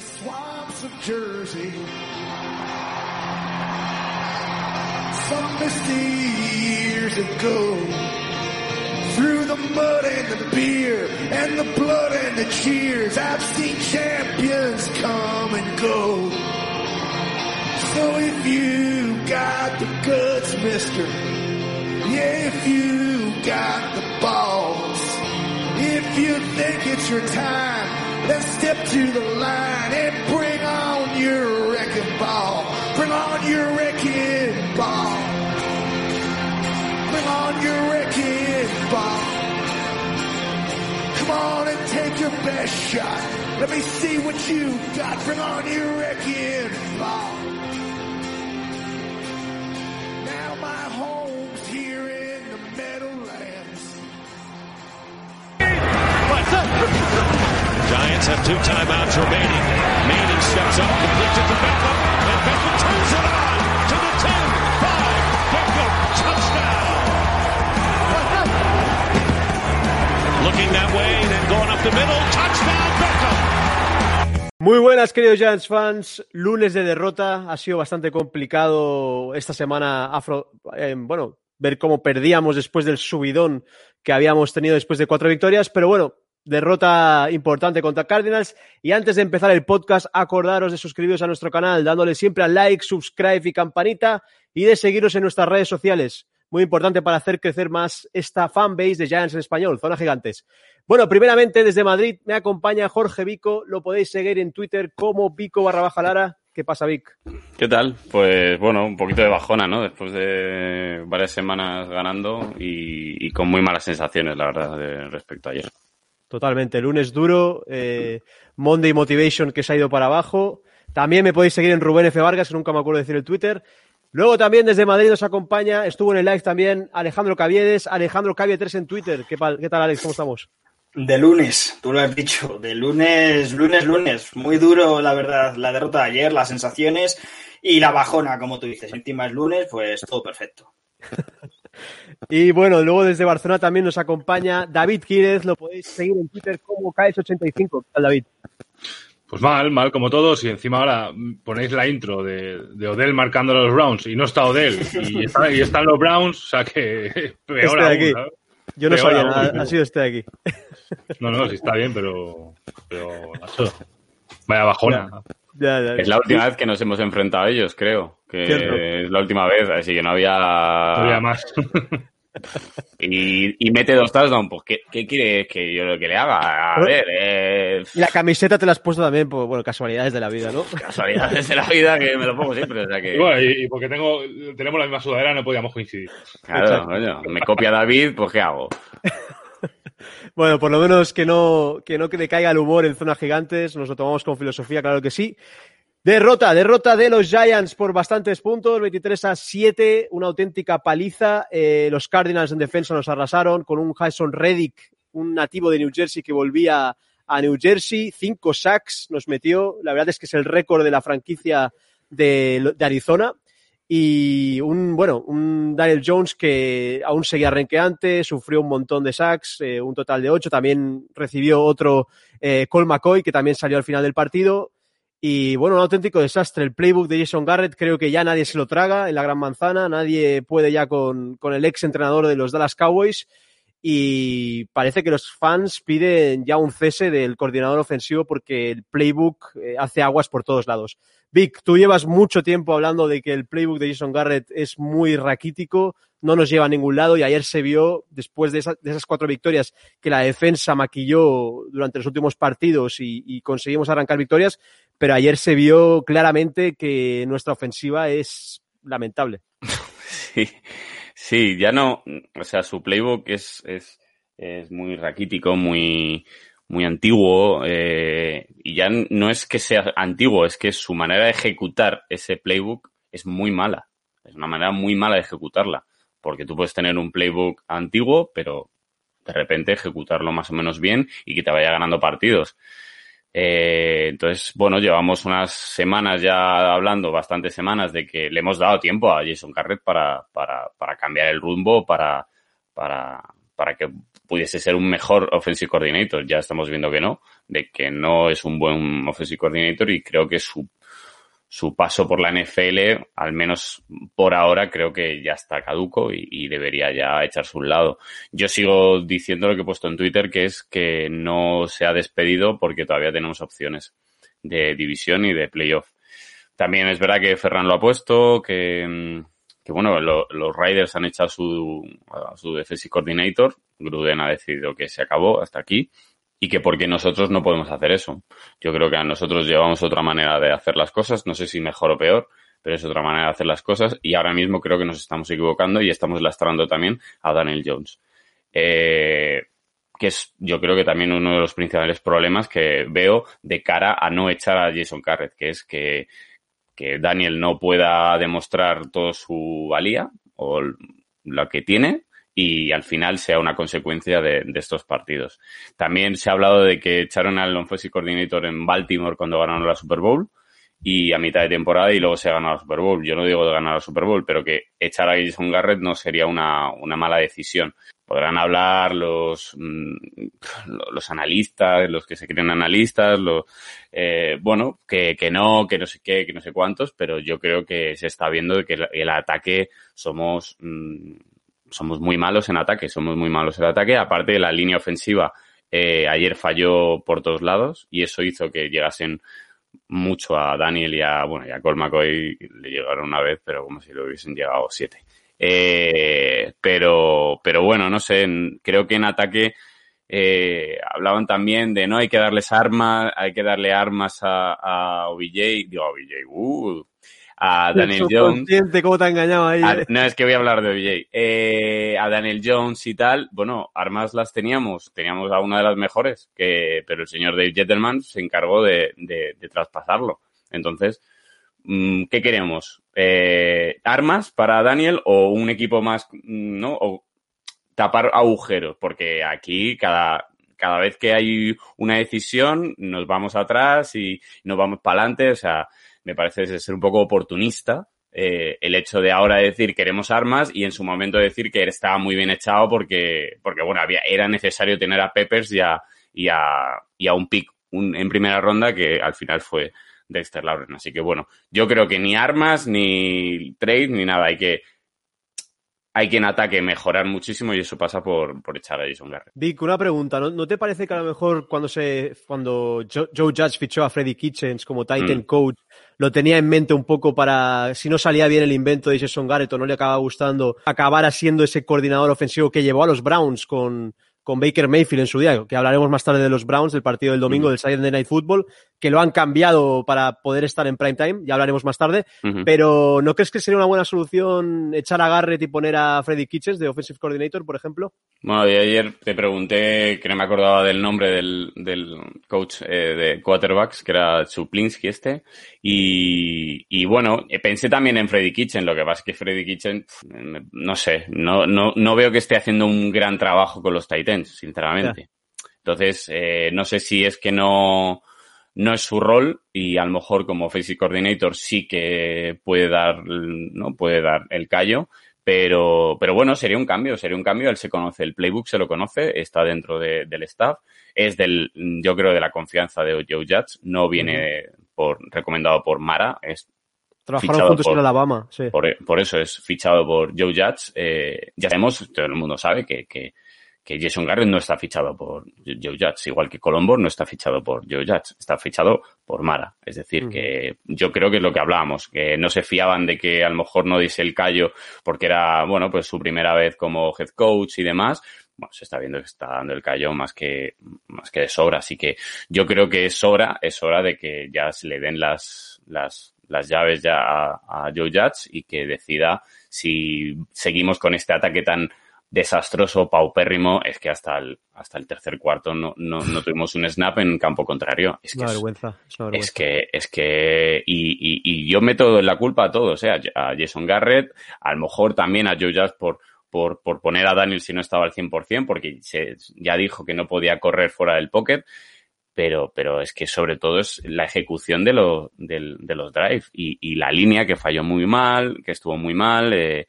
the swamps of Jersey. Some misty years ago, through the mud and the beer and the blood and the cheers, I've seen champions come and go. So if you got the guts, mister, yeah, if you got the balls, if you think it's your time, then step to the line and bring on your wrecking ball. Bring on your wrecking ball. Bring on your wrecking ball. Come on and take your best shot. Let me see what you got. Bring on your wrecking ball. Giants have two timeouts remaining. Manning steps up, completes it to Beckham, and Beckham turns it on to the 10, 5, Beckham, touchdown. Looking that way, then going up the middle, touchdown, Beckham. Muy buenas, queridos Giants fans. Lunes de derrota. Ha sido bastante complicado esta semana afro, eh, bueno, ver cómo perdíamos después del subidón que habíamos tenido después de cuatro victorias, pero bueno, derrota importante contra Cardinals. Y antes de empezar el podcast, acordaros de suscribiros a nuestro canal, dándole siempre al like, subscribe y campanita, y de seguirnos en nuestras redes sociales. Muy importante para hacer crecer más esta fanbase de Giants en español, Zona Gigantes. Bueno, primeramente desde Madrid me acompaña Jorge Vico, lo podéis seguir en Twitter como Vico barra baja Lara. ¿Qué pasa, Vic? ¿Qué tal? Pues bueno, un poquito de bajona, ¿no? Después de varias semanas ganando y, con muy malas sensaciones, la verdad, respecto a ayer. Totalmente, lunes duro, eh, Monday Motivation que se ha ido para abajo. También me podéis seguir en Rubén F. Vargas, que nunca me acuerdo de decir el Twitter. Luego también desde Madrid nos acompaña, estuvo en el live también Alejandro Caviedes, Alejandro Cavie 3 en Twitter. ¿Qué, ¿Qué tal, Alex? ¿Cómo estamos? De lunes, tú lo has dicho, de lunes, lunes, lunes. Muy duro, la verdad, la derrota de ayer, las sensaciones y la bajona, como tú dices. Encima es lunes, pues todo perfecto. Y bueno, luego desde Barcelona también nos acompaña David Quírez, lo podéis seguir en Twitter como KS85. ¿Qué tal, David? Pues mal, mal como todos, y encima ahora ponéis la intro de, de Odell marcando a los Browns y no está Odell y, está- y están los Browns, o sea que peor Este aún. Yo no Peor sabía aún. nada, ha sido este de aquí. No, no, sí está bien, pero, pero vaya bajona. Ya, ya. Es la última vez que nos hemos enfrentado a ellos, creo. Que Cierto. es la última vez, así que no había... Todavía más. Y, y mete dos touchdowns, pues ¿qué, qué quiere que yo lo que le haga? A ver, eh, Y la camiseta te la has puesto también por bueno, casualidades de la vida, ¿no? casualidades de la vida que me lo pongo siempre, o sea que... Y bueno, y, y porque tengo, tenemos la misma sudadera no podíamos coincidir. Claro, coño, me copia David, pues ¿qué hago? Bueno, por lo menos que no, que no que le caiga el humor en zona gigantes, nos lo tomamos con filosofía, claro que sí. Derrota, derrota de los Giants por bastantes puntos, 23 a 7, una auténtica paliza. Eh, los Cardinals en defensa nos arrasaron con un Jason Reddick, un nativo de New Jersey que volvía a New Jersey, cinco sacks nos metió. La verdad es que es el récord de la franquicia de Arizona. Y un, bueno, un Daniel Jones que aún seguía renqueante, sufrió un montón de sacks, eh, un total de ocho. También recibió otro eh, Cole McCoy, que también salió al final del partido. Y bueno, un auténtico desastre. El playbook de Jason Garrett creo que ya nadie se lo traga en la Gran Manzana, nadie puede ya con, con el ex entrenador de los Dallas Cowboys. Y parece que los fans piden ya un cese del coordinador ofensivo porque el playbook eh, hace aguas por todos lados. Vic, tú llevas mucho tiempo hablando de que el playbook de Jason Garrett es muy raquítico, no nos lleva a ningún lado y ayer se vio, después de, esa- de esas cuatro victorias, que la defensa maquilló durante los últimos partidos y conseguimos arrancar victorias, pero ayer se vio claramente que nuestra ofensiva es lamentable. Sí, sí, ya no, o sea, su playbook es, es, es muy raquítico, muy, muy antiguo, eh, y ya no es que sea antiguo, es que su manera de ejecutar ese playbook es muy mala. Es una manera muy mala de ejecutarla, porque tú puedes tener un playbook antiguo, pero de repente ejecutarlo más o menos bien y que te vaya ganando partidos. Eh, entonces, bueno, llevamos unas semanas ya hablando, bastantes semanas, de que le hemos dado tiempo a Jason Garrett para, para, para cambiar el rumbo, para, para, para que pudiese ser un mejor offensive coordinator. Ya estamos viendo que no, de que no es un buen offensive coordinator y creo que su, su paso por la NFL, al menos por ahora, creo que ya está caduco y, debería ya echarse un lado. Yo sigo diciendo lo que he puesto en Twitter, que es que no se ha despedido porque todavía tenemos opciones de división y de playoff. También es verdad que Ferran lo ha puesto, que, mm, que bueno, lo- los Riders han echado su, a su defensive coordinator, Gruden ha decidido que se acabó hasta aquí y que porque nosotros no podemos hacer eso. Yo creo que a nosotros llevamos otra manera de hacer las cosas, no sé si mejor o peor, pero es otra manera de hacer las cosas y ahora mismo creo que nos estamos equivocando y estamos lastrando también a Daniel Jones. Eh, que es yo creo que también uno de los principales problemas que veo de cara a no echar a Jason Carrett, que es que, que Daniel no pueda demostrar toda su valía o lo que tiene y al final sea una consecuencia de, estos partidos. También se ha hablado de que echaron al offensive coordinator en Baltimore cuando ganaron la Super Bowl y a mitad de temporada y luego se ganó la Super Bowl. Yo no digo de ganar la Super Bowl, pero que echar a Jason Garrett no sería una, una mala decisión. Podrán hablar los, mm, los analistas, los que se creen analistas, los, eh, bueno, que, que no, que no sé qué, que no sé cuántos, pero yo creo que se está viendo que el, el ataque somos, mm, somos muy malos en ataque, somos muy malos en ataque. Aparte de la línea ofensiva, eh, ayer falló por todos lados y eso hizo que llegasen mucho a Daniel y a, bueno, y a Cole le llegaron una vez, pero como si le hubiesen llegado siete. Eh, pero, pero bueno, no sé, creo que en ataque eh, hablaban también de no hay que darles armas, hay que darle armas a, a OBJ, digo a OBJ, uh, a Daniel Jones. ¿Cómo te ha engañado ahí? A- eh? no, es que voy a hablar de OBJ. Eh, a Daniel Jones y tal, bueno, armas las teníamos, teníamos a una de las mejores, que, pero el señor Dave Jettelman se encargó de, de- de traspasarlo. Entonces, mm, ¿qué queremos? Eh, ¿Armas para Daniel o un equipo más, mm, no? O tapar agujeros, porque aquí cada, cada vez que hay una decisión nos vamos atrás y nos vamos para adelante, o sea, me parece ser un poco oportunista eh, el hecho de ahora decir queremos armas y en su momento decir que estaba muy bien echado porque, porque bueno, había, era necesario tener a Peppers y a, y a, y a un pick en primera ronda que al final fue Dexter Lawrence. Así que bueno, yo creo que ni armas, ni trade, ni nada. Hay que, hay que en ataque mejorar muchísimo y eso pasa por, por echar a Jason Garrett. Vic, una pregunta. ¿No, no te parece que a lo mejor cuando se cuando Jo- Joe Judge fichó a Freddy Kitchens como Titan Mm. coach, lo tenía en mente un poco para, si no salía bien el invento de Jason Garrett o no le acaba gustando, acabara siendo ese coordinador ofensivo que llevó a los Browns con, con Baker Mayfield en su día, que hablaremos más tarde de los Browns, del partido del domingo Ujú. del Saturday Night Football, que lo han cambiado para poder estar en prime time, ya hablaremos más tarde, pero ¿no crees que sería una buena solución echar a Garrett y poner a Freddy Kitchens de Offensive Coordinator, por ejemplo? Bueno, y ayer te pregunté que no me acordaba del nombre del, del coach eh, de quarterbacks, que era Chuplinsky este, y, y bueno, eh, pensé también en Freddy Kitchen, lo que pasa es que Freddy Kitchen, me- no sé, no, no, no veo que esté haciendo un gran trabajo con los Titans, sinceramente. Entonces, eh, no sé si es que no, no es su rol y a lo mejor como offensive coordinator sí que puede dar, ¿no? Puede dar el callo, pero, pero bueno, sería un cambio, sería un cambio. Él se conoce el playbook, se lo conoce, está dentro de- del staff, es del, yo creo, de la confianza de Joe Judge, no viene por, recomendado por Mara, es Trabajaron juntos por- en Alabama, sí. por, por eso es fichado por Joe Judge. Eh, ya sabemos, todo el mundo sabe que, que, que Jason Garrett no está fichado por Joe Judge, igual que Colombo no está fichado por Joe Judge, está fichado por Mara. Es decir, que yo creo que es lo que hablábamos, que no se fiaban de que a lo mejor no diese el callo porque era, bueno, pues su primera vez como head coach y demás. Bueno, se está viendo que está dando el callo más que, más que de sobra. Así que yo creo que es hora, es hora de que ya se le den las, las, las llaves ya a, a Joe Judge y que decida si seguimos con este ataque tan desastroso, paupérrimo, es que hasta el, hasta el tercer cuarto no, no, no tuvimos un snap en campo contrario. Es que una vergüenza. Es una vergüenza. es que, es que, y, y, y yo meto la culpa a todos, ¿eh? a, Jason Garrett, a lo mejor también a Joe Judge por, por, por poner a Daniel si no estaba al 100%, porque se, ya dijo que no podía correr fuera del pocket, pero, pero es que sobre todo es la ejecución de, lo, del- de los drives y, y la línea que falló muy mal, que estuvo muy mal, eh,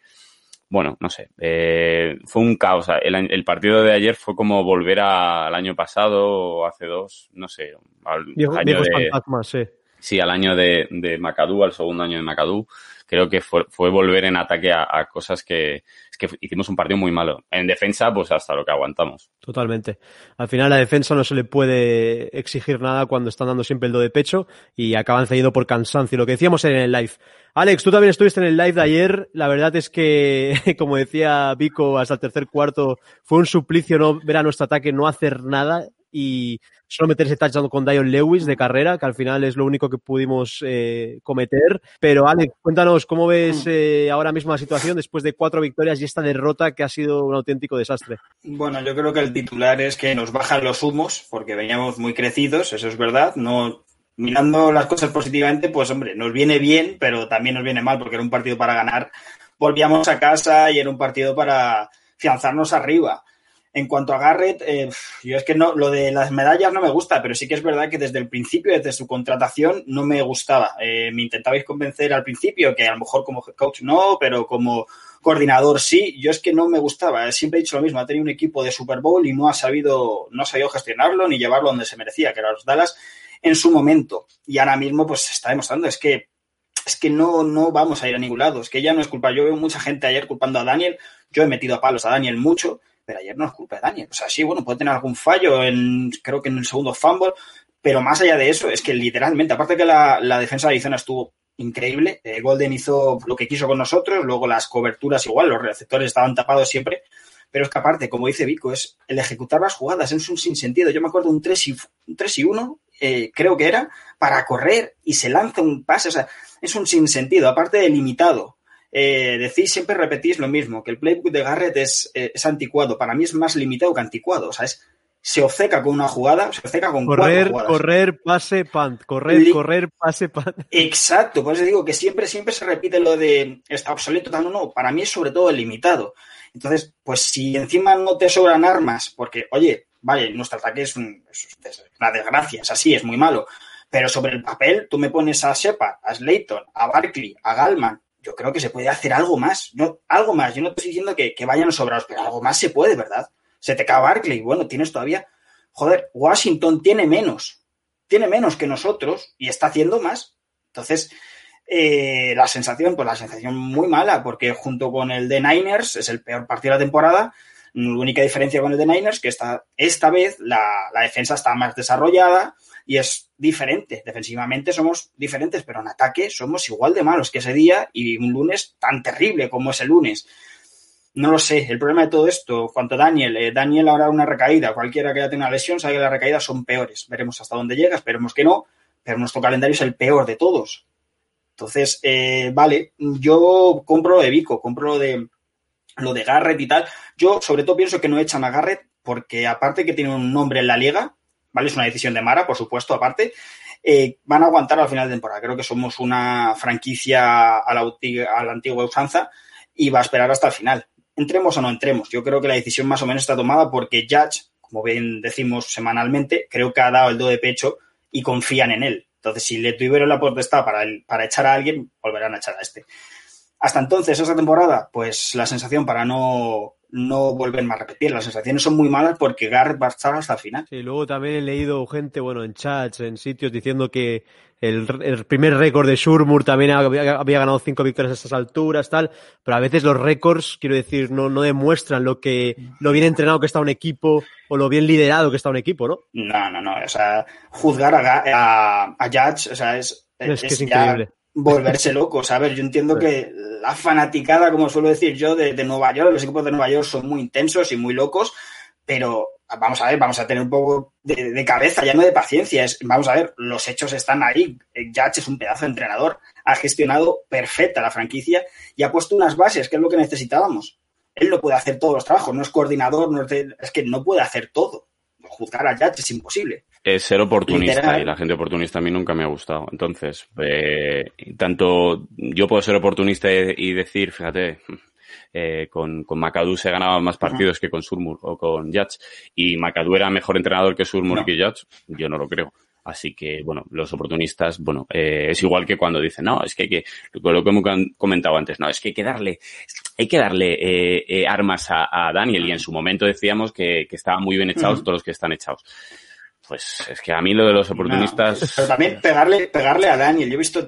bueno, no sé, eh, fue un caos. El, el, partido de ayer fue como volver a, al año pasado o hace dos, no sé, al año de, sí. sí, al año de, de Macadú, al segundo año de Macadú. Creo que fue, volver en ataque a, cosas que, es que hicimos un partido muy malo. En defensa, pues hasta lo que aguantamos. Totalmente. Al final la defensa no se le puede exigir nada cuando están dando siempre el do de pecho y acaban cediendo por cansancio. Lo que decíamos en el live. Alex, tú también estuviste en el live de ayer. La verdad es que, como decía Vico, hasta el tercer cuarto fue un suplicio no ver a nuestro ataque no hacer nada y solo meterse touchdown con Dion Lewis de carrera, que al final es lo único que pudimos eh, cometer. Pero Alex, cuéntanos cómo ves eh, ahora mismo la situación después de cuatro victorias y esta derrota que ha sido un auténtico desastre. Bueno, yo creo que el titular es que nos bajan los humos porque veníamos muy crecidos, eso es verdad. No mirando las cosas positivamente, pues hombre, nos viene bien, pero también nos viene mal porque era un partido para ganar. Volvíamos a casa y era un partido para fianzarnos arriba. En cuanto a Garrett, eh, yo es que no, lo de las medallas no me gusta, pero sí que es verdad que desde el principio, desde su contratación, no me gustaba. Eh, me intentabais convencer al principio que a lo mejor como coach no, pero como coordinador sí. Yo es que no me gustaba. Siempre he dicho lo mismo. Ha tenido un equipo de Super Bowl y no ha sabido, no ha sabido gestionarlo ni llevarlo donde se merecía, que era los Dallas en su momento. Y ahora mismo, pues se está demostrando. Es que es que no, no vamos a ir a ningún lado. Es que ya no es culpa. Yo veo mucha gente ayer culpando a Daniel. Yo he metido a palos a Daniel mucho ayer no es culpa de Daniel. O sea, sí, bueno, puede tener algún fallo en, creo que en el segundo fumble, pero más allá de eso, es que literalmente, aparte que la, defensa de Arizona estuvo increíble, eh, Golden hizo lo que quiso con nosotros, luego las coberturas igual, los receptores estaban tapados siempre, pero es que aparte, como dice Vico, es el ejecutar las jugadas, es un sinsentido. Yo me acuerdo un 3 y, un 3 y 1, eh, creo que era, para correr y se lanza un pase, o sea, es un sinsentido, aparte de limitado eh, decís, siempre repetís lo mismo, que el playbook de Garrett es, eh, es, anticuado. Para mí es más limitado que anticuado. O sea, es, se obceca con una jugada, se obceca con correr, cuatro jugadas. correr, pase, punt, correr, Li- correr, pase, punt. Exacto, por eso digo que siempre, siempre se repite lo de está obsoleto, tal, no, no, para mí es sobre todo el limitado. Entonces, pues si encima no te sobran armas, porque, oye, vale, nuestro ataque es, un- es una desgracia, es así, es muy malo, pero sobre el papel tú me pones a Shepard, a Slayton, a Barkley, a Galman, yo creo que se puede hacer algo más, no, algo más, yo no estoy diciendo que, que vayan sobrados, pero algo más se puede, ¿verdad? Se te cae Barkley, bueno, tienes todavía, joder, Washington tiene menos, tiene menos que nosotros y está haciendo más. Entonces, eh, la sensación, pues la sensación muy mala, porque junto con el de Niners es el peor partido de la temporada. La única diferencia con el de Niners que esta, esta vez la defensa está más desarrollada y es diferente. Defensivamente somos diferentes, pero en ataque somos igual de malos que ese día y un lunes tan terrible como ese lunes. No lo sé. El problema de todo esto, cuanto a Daniel, eh, Daniel ahora una recaída, cualquiera que ya tenga una lesión sabe que las recaídas son peores. Veremos hasta dónde llega, esperemos que no, pero nuestro calendario es el peor de todos. Entonces, eh, vale, yo compro lo de Vico, compro lo de lo de Garrett y tal. Yo sobre todo pienso que no echan a Garrett porque aparte que tiene un nombre en la liga, ¿vale? Es una decisión de Mara, por supuesto, aparte. Eh, van a aguantar al final de temporada. Creo que somos una franquicia a la, antigua usanza y va a esperar hasta el final. Entremos o no entremos. Yo creo que la decisión más o menos está tomada porque Judge, como bien decimos semanalmente, creo que ha dado el do de pecho y confían en él. Entonces, si le tuvieron la potestad para, el- para echar a alguien, volverán a echar a este. Hasta entonces, esa temporada, pues la sensación para no, no volver más a repetir, las sensaciones son muy malas porque Garrett va a estar hasta el final. Sí, luego también he leído gente, bueno, en chats, en sitios, diciendo que el, el primer récord de Shurmur también había, había ganado cinco victorias a estas alturas, tal, pero a veces los récords, quiero decir, no, no demuestran lo que, lo bien entrenado que está un equipo o lo bien liderado que está un equipo, ¿no? No, no, no. O sea, juzgar a, a, a Judge, o sea, es, Es que es ya increíble. Volverse loco. A ver, yo entiendo que la fanaticada, como suelo decir yo, de, de Nueva York, los equipos de Nueva York son muy intensos y muy locos, pero vamos a ver, vamos a tener un poco de, de cabeza, ya no de paciencia. Es, vamos a ver, los hechos están ahí. Eh, Judge es un pedazo de entrenador, ha gestionado perfecta la franquicia y ha puesto unas bases, que es lo que necesitábamos. Él no puede hacer todos los trabajos, no es coordinador, no es, de- es que no puede hacer todo. Juzgar a Judge es imposible. Es ser oportunista Literal. y la gente oportunista a mí nunca me ha gustado. Entonces, eh, tanto yo puedo ser oportunista y, y decir, fíjate, eh, con, con McAdoo se ganaban más partidos que con Surmur o con Judge y McAdoo era mejor entrenador que Surmur No. y que yo no lo creo. Así que, bueno, los oportunistas, bueno, eh, es igual que cuando dicen, no, es que hay que, lo que hemos comentado antes, no, es que hay que darle, hay que darle eh, eh, armas a, a, Daniel y en su momento decíamos que, que estaban muy bien echados todos los que están echados. Pues es que a mí lo de los oportunistas... No, pero también pegarle, pegarle a Daniel, yo he visto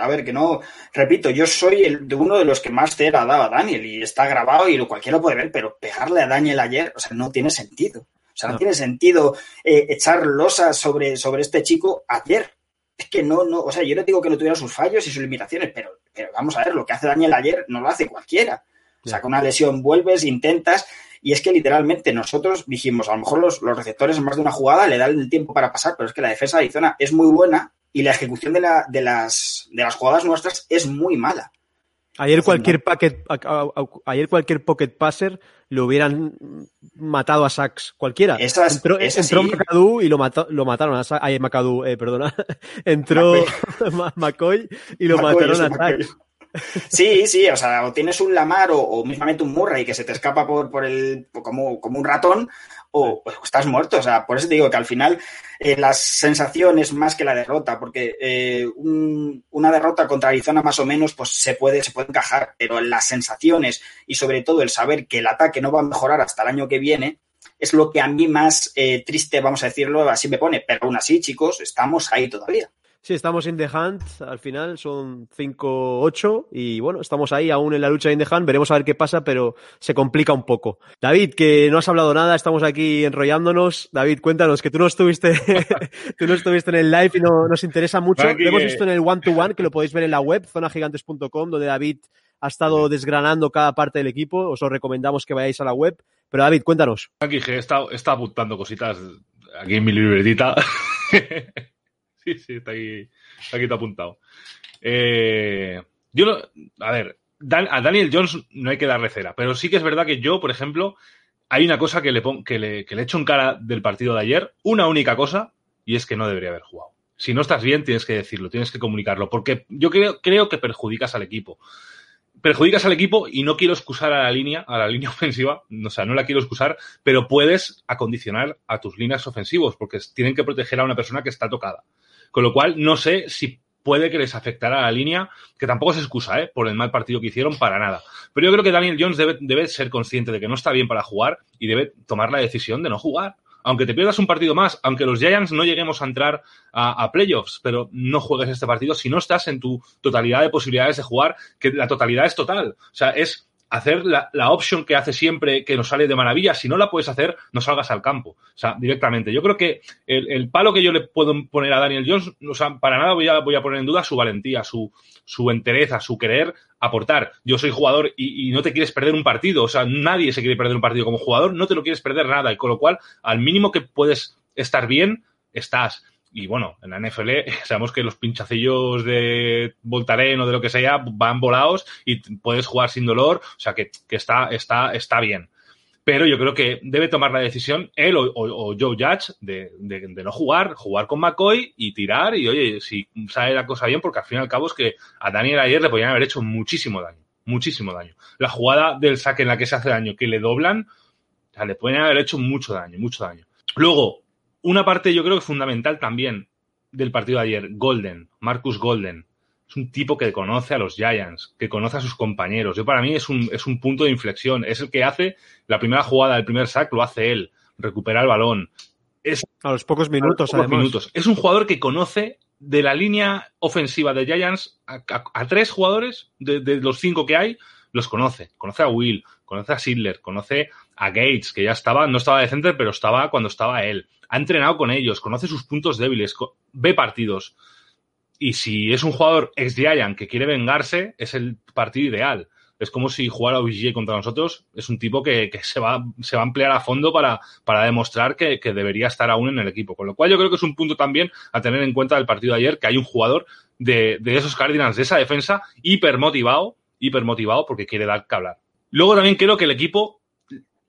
a ver, que no, repito, yo soy el, de uno de los que más cera daba a Daniel y está grabado y lo cualquiera puede ver, pero pegarle a Daniel ayer, o sea, no tiene sentido. O sea, no, no tiene sentido eh, echar losas sobre, sobre este chico ayer. Es que no, no, o sea, yo no digo que no tuviera sus fallos y sus limitaciones, pero, pero vamos a ver, lo que hace Daniel ayer no lo hace cualquiera. O sea, con una lesión vuelves, intentas, y es que literalmente nosotros dijimos, a lo mejor los, los receptores en más de una jugada le dan el tiempo para pasar, pero es que la defensa de Arizona es muy buena y la ejecución de, la, de, las, de las jugadas nuestras es muy mala. Ayer cualquier packet, ayer cualquier pocket passer lo hubieran matado a Sachs, cualquiera. Esas, entró esas entró sí. McAdoo y lo, mató, lo mataron a Sachs. Ay, McAdoo, eh, perdona. entró McCoy y lo McCoy, mataron a. Sachs. Sí, sí, o sea, o tienes un Lamar o, o mismamente un Murray que se te escapa por, por el, como, como un ratón, o, o, estás muerto. O sea, por eso te digo que al final eh, la sensación es más que la derrota, porque eh, un, una derrota contra Arizona más o menos pues se puede, se puede encajar, pero las sensaciones y sobre todo el saber que el ataque no va a mejorar hasta el año que viene es lo que a mí más eh, triste, vamos a decirlo, así me pone. Pero aún así, chicos, estamos ahí todavía. Sí, estamos in the hunt, al final son 5-8 y bueno, estamos ahí aún en la lucha in the hunt, veremos a ver qué pasa, pero se complica un poco. David, que no has hablado nada, estamos aquí enrollándonos. David, cuéntanos, que tú no estuviste, tú no estuviste en el live y no, nos interesa mucho. Lo hemos visto en el one-to-one, -one, que lo podéis ver en la web, zonagigantes.com, donde David ha estado desgranando cada parte del equipo, os lo recomendamos que vayáis a la web. Pero David, cuéntanos. Aquí he estado, he estado apuntando cositas aquí en mi libretita. Sí, sí, está aquí, está aquí está apuntado. Eh, yo, a ver, a Daniel Jones no hay que darle cera, pero sí que es verdad que yo, por ejemplo, hay una cosa que le, pon, que le, que echo en cara del partido de ayer, una única cosa, y es que no debería haber jugado. Si no estás bien, tienes que decirlo, tienes que comunicarlo, porque yo creo, creo que perjudicas al equipo. Perjudicas al equipo y no quiero excusar a la línea, a la línea ofensiva, o sea, no la quiero excusar, pero puedes acondicionar a tus líneas ofensivos, porque tienen que proteger a una persona que está tocada. Con lo cual, no sé si puede que les afectara a la línea, que tampoco es excusa, ¿eh? Por el mal partido que hicieron, para nada. Pero yo creo que Daniel Jones debe, debe, ser consciente de que no está bien para jugar y debe tomar la decisión de no jugar. Aunque te pierdas un partido más, aunque los Giants no lleguemos a entrar a, a playoffs, pero no juegues este partido si no estás en tu totalidad de posibilidades de jugar, que la totalidad es total. O sea, es hacer la, la que hace siempre que nos sale de maravilla. Si no la puedes hacer, no salgas al campo. O sea, directamente. Yo creo que el, el palo que yo le puedo poner a Daniel Jones, o sea, para nada voy a, voy a poner en duda su valentía, su, su entereza, su querer aportar. Yo soy jugador y, y, no te quieres perder un partido. O sea, nadie se quiere perder un partido como jugador, no te lo quieres perder nada. Y con lo cual, al mínimo que puedes estar bien, estás y bueno, en la NFL sabemos que los pinchacillos de Voltaren o de lo que sea van volados y puedes jugar sin dolor, o sea que, que está, está, está bien. Pero yo creo que debe tomar la decisión él o, Joe Judge de, de, no jugar, jugar con McCoy y tirar y oye, si sale la cosa bien, porque al fin y al cabo es que a Daniel ayer le podían haber hecho muchísimo daño, muchísimo daño. La jugada del saque en la que se hace daño, que le doblan, le pueden haber hecho mucho daño, mucho daño. Luego, una parte yo creo que fundamental también del partido de ayer, Golden, Marcus Golden. Es un tipo que conoce a los Giants, que conoce a sus compañeros. Yo para mí es un, es un punto de inflexión. Es el que hace la primera jugada del primer sack, lo hace él. Recupera el balón. Es, a los pocos minutos, a los pocos minutos. Es un jugador que conoce de la línea ofensiva de Giants a, a, a tres jugadores, de, de, los cinco que hay, los conoce. Conoce a Will, conoce a Sidler, conoce a Gates, que ya estaba, no estaba de center, pero estaba cuando estaba él ha entrenado con ellos, conoce sus puntos débiles, ve partidos. Y si es un jugador ex Giant que quiere vengarse, es el partido ideal. Es como si jugara OBJ contra nosotros. Es un tipo que, que se, va, se va a emplear a fondo para, para demostrar que, que, debería estar aún en el equipo. Con lo cual yo creo que es un punto también a tener en cuenta del partido de ayer, que hay un jugador de, de esos Cardinals, de esa defensa, hiper motivado, hiper motivado porque quiere dar que hablar. Luego también creo que el equipo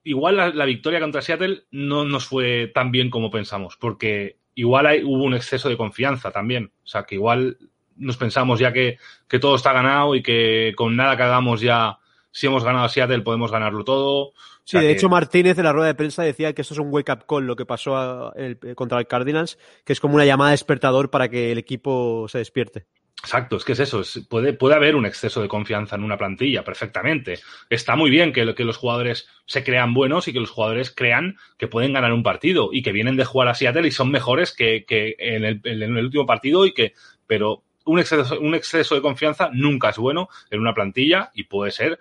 igual la, la, victoria contra Seattle no nos fue tan bien como pensamos, porque igual hay, hubo un exceso de confianza también. O sea, que igual nos pensamos ya que, que todo está ganado y que con nada que hagamos ya si hemos ganado a Seattle podemos ganarlo todo. O Sí, de que- hecho Martínez en la rueda de prensa decía que esto es un wake-up call lo que pasó a- el- contra el Cardinals, que es como una llamada de despertador para que el equipo se despierte. Exacto, es que es eso, es- puede, puede haber un exceso de confianza en una plantilla, perfectamente. Está muy bien que, que los jugadores se crean buenos y que los jugadores crean que pueden ganar un partido y que vienen de jugar a Seattle y son mejores que, que en, el, en el último partido y que, pero un exceso, un exceso de confianza nunca es bueno en una plantilla y puede ser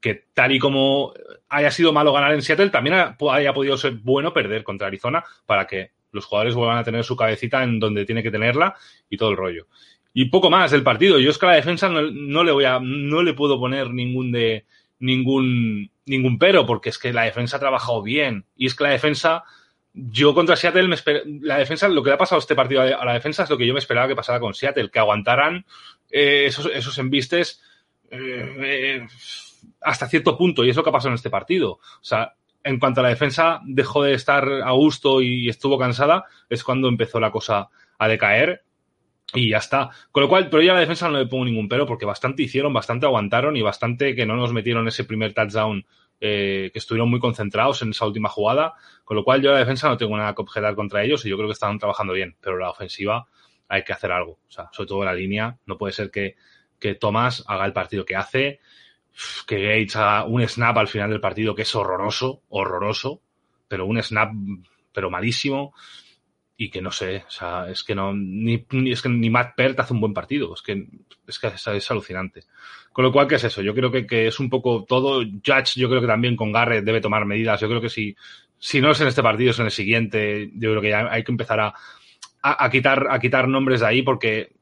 que tal y como haya sido malo ganar en Seattle, también ha- haya podido ser bueno perder contra Arizona para que los jugadores vuelvan a tener su cabecita en donde tiene que tenerla y todo el rollo. Y poco más del partido. Yo es que a la defensa no, no le voy a, no le puedo poner ningún de ningún ningún pero, porque es que la defensa ha trabajado bien. Y es que la defensa, yo contra Seattle me esper- la defensa, lo que le ha pasado a este partido a la defensa es lo que yo me esperaba que pasara con Seattle, que aguantaran eh, esos, esos embistes eh, hasta cierto punto, y es lo que ha pasado en este partido. O sea, en cuanto a la defensa dejó de estar a gusto y estuvo cansada, es cuando empezó la cosa a decaer y ya está. Con lo cual, pero ya a la defensa no le pongo ningún pero porque bastante hicieron, bastante aguantaron y bastante que no nos metieron ese primer touchdown eh, que estuvieron muy concentrados en esa última jugada. Con lo cual, yo la defensa no tengo nada que objetar contra ellos y yo creo que estaban trabajando bien, pero la ofensiva hay que hacer algo. O sea, sobre todo la línea, no puede ser que, que Thomas haga el partido que hace, que Gates haga un snap al final del partido que es horroroso, horroroso, pero un snap, pero malísimo y que no sé, o sea, es que no, ni, ni- es que ni Matt Pert hace un buen partido, es que es, que es, es alucinante. Con lo cual, ¿qué es eso? Yo creo que, que es un poco todo, Judge, yo creo que también con Garrett debe tomar medidas, yo creo que si, si no es en este partido, es en el siguiente, yo creo que ya hay que empezar a, a, a quitar, a quitar nombres de ahí porque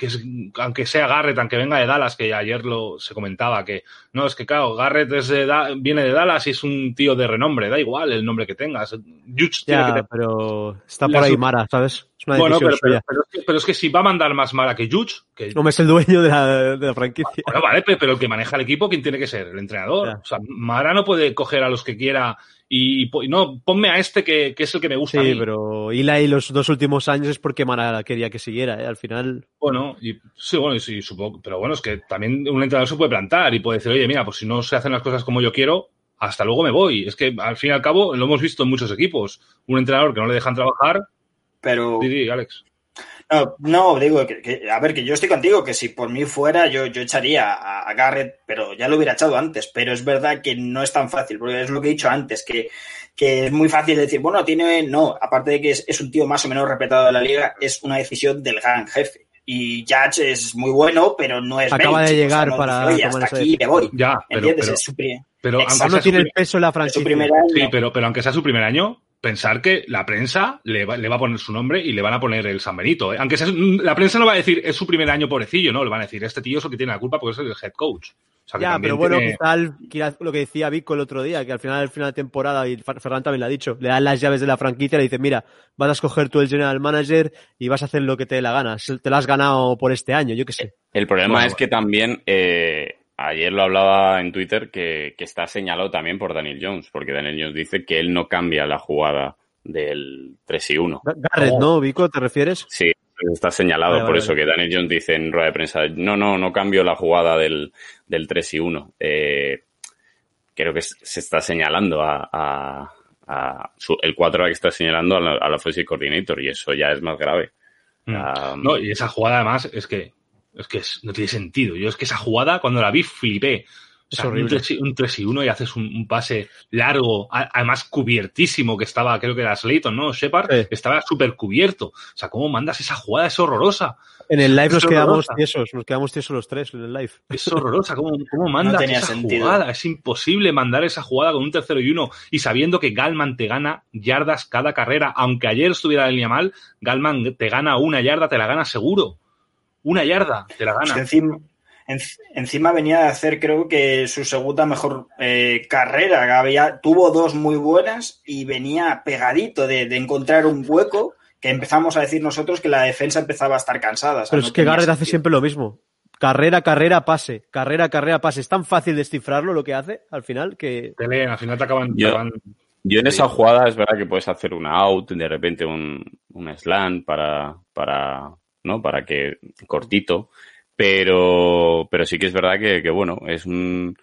que es- aunque sea Garrett, aunque venga de Dallas, que ayer lo se comentaba, que no, es que claro, Garrett es de Da- viene de Dallas y es un tío de renombre, da igual el nombre que tengas. Judge tiene que Ya, tener- pero está La por ahí Mara, ¿sabes? Una bueno, decisión pero, pero- suya. pero es que, pero es que si va a mandar más Mara que Judge, que No, es el dueño de la, de la franquicia. bueno, vale, pe- pero el que maneja el equipo, ¿quién tiene que ser? El entrenador. Ya. O sea, Mara no puede coger a los que quiera y, y no, ponme a este que, que es el que me gusta. a Sí, mí. pero Eli los dos últimos años es porque Mara quería que siguiera, ¿eh? Al final. Bueno, y, sí, bueno, y sí, supongo. Pero bueno, es que también un entrenador se puede plantar y puede decir, oye, mira, pues si no se hacen las cosas como yo quiero, hasta luego me voy. Es que al fin y al cabo lo hemos visto en muchos equipos. Un entrenador que no le dejan trabajar. Pero Sí, sí, Alex. no, no, digo que, que- a ver, que yo estoy contigo, que si por mí fuera, yo, yo echaría a, a Garrett, pero ya lo hubiera echado antes. Pero es verdad que no es tan fácil, porque es lo que he dicho antes, que, que es muy fácil decir, bueno, tiene, no, aparte de que es, es un tío más o menos respetado de la liga, es una decisión del gran jefe. Y Judge es muy bueno, pero no es Acaba de llegar no para dice, Oye, tomar hasta aquí me voy. Ya, pero, ¿Entiendes? pero, es su, pri- pero Exacto. aunque no sea tiene el peso en la franquicia. primer año. Sí, pero, pero aunque sea su primer año, pensar que la prensa le va, le va a poner su nombre y le van a poner el San Benito. ¿eh? Aunque sea, la prensa no va a decir es su primer año pobrecillo, ¿no? Le van a decir este tío es el que tiene la culpa porque es el head coach. O sea, que Ya, pero bueno, tiene- quizá al- quizá lo que decía Vico el otro día, que al final, al final de temporada, y Fer- Ferran también lo ha dicho, le dan las llaves de la franquicia y le dice, mira, vas a escoger tú el general manager y vas a hacer lo que te dé la gana. Te lo has ganado por este año, yo qué sé. El problema Bueno, es que también, eh, ayer lo hablaba en Twitter, que, que está señalado también por Daniel Jones, porque Daniel Jones dice que él no cambia la jugada del 3 y 1. Garrett. ¿no, Vico? ¿Te refieres? Sí, está señalado, Vale, por vale, eso que Daniel Jones dice en rueda de prensa, no, no, no cambio la jugada del, del 3 y 1. Eh, creo que se está señalando a, a- a su- el 4 que está señalando al, al offensive coordinator y eso ya es más grave. Mm. Ah, No, y esa jugada además es que, es que es- no tiene sentido. Yo es que esa jugada, cuando la vi, flipé. O Es sea, un horrible. 3, y- un 3 y 1 y haces un, un pase largo, a- además cubiertísimo, que estaba, creo que era Slayton, ¿no? Shepard, Sí. estaba súper cubierto. O sea, ¿cómo mandas esa jugada? Es horrorosa. En el live Es nos quedamos tiesos, nos quedamos tiesos los tres en el live. Es horrorosa. ¿Cómo, cómo mandas tenía esa sentido. jugada? Es imposible mandar esa jugada con un tercero y uno y sabiendo que Galman te gana yardas cada carrera. Aunque ayer estuviera la línea mal, Galman te gana una yarda, te la gana seguro. Una yarda, te la gana. encima, en- encima venía de hacer, creo que su segunda mejor eh, carrera. Había, tuvo dos muy buenas y venía pegadito de, de encontrar un hueco que empezamos a decir nosotros que la defensa empezaba a estar cansada. o sea, Pero no es que Garrett hace siempre lo mismo. Carrera, carrera, pase. Carrera, carrera, pase. Es tan fácil descifrarlo lo que hace al final que. Te leen, al final te acaban. te Yo- acaban- Yo en esa jugada es verdad que puedes hacer una out, de repente un, un slant para, para, ¿no? Para que cortito, pero, pero sí que es verdad que, que bueno, es un,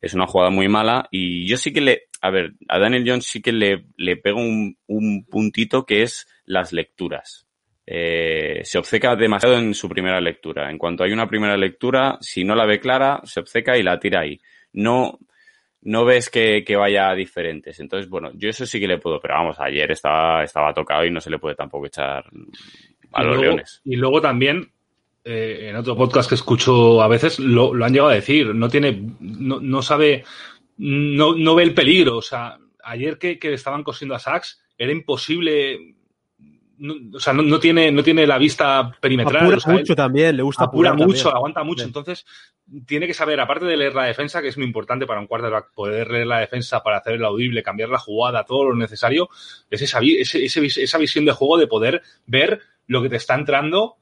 es una jugada muy mala y yo sí que le, a ver, a Daniel Jones sí que le, le pego un, un puntito que es las lecturas. Eh, se obceca demasiado en su primera lectura. En cuanto hay una primera lectura, si no la ve clara, se obceca y la tira ahí. No, no ves que, que vaya a diferentes. Entonces, bueno, yo eso sí que le puedo, pero vamos, ayer estaba, estaba tocado y no se le puede tampoco echar a Y los luego- leones. Y luego también, eh, en otro podcast que escucho a veces, lo, lo han llegado a decir. No tiene, no, no sabe, no, no ve el peligro. O sea, ayer que, que estaban cosiendo a Sachs, era imposible. No- o sea, no, no tiene, no tiene la vista perimetral. Apura o sea, él- mucho también, le gusta apura apurar mucho, también. aguanta mucho. Sí. Entonces, tiene que saber, aparte de leer la defensa, que es muy importante para un quarterback, poder leer la defensa para hacer el audible, cambiar la jugada, todo lo necesario, es esa, ese- esa visión de juego de poder ver lo que te está entrando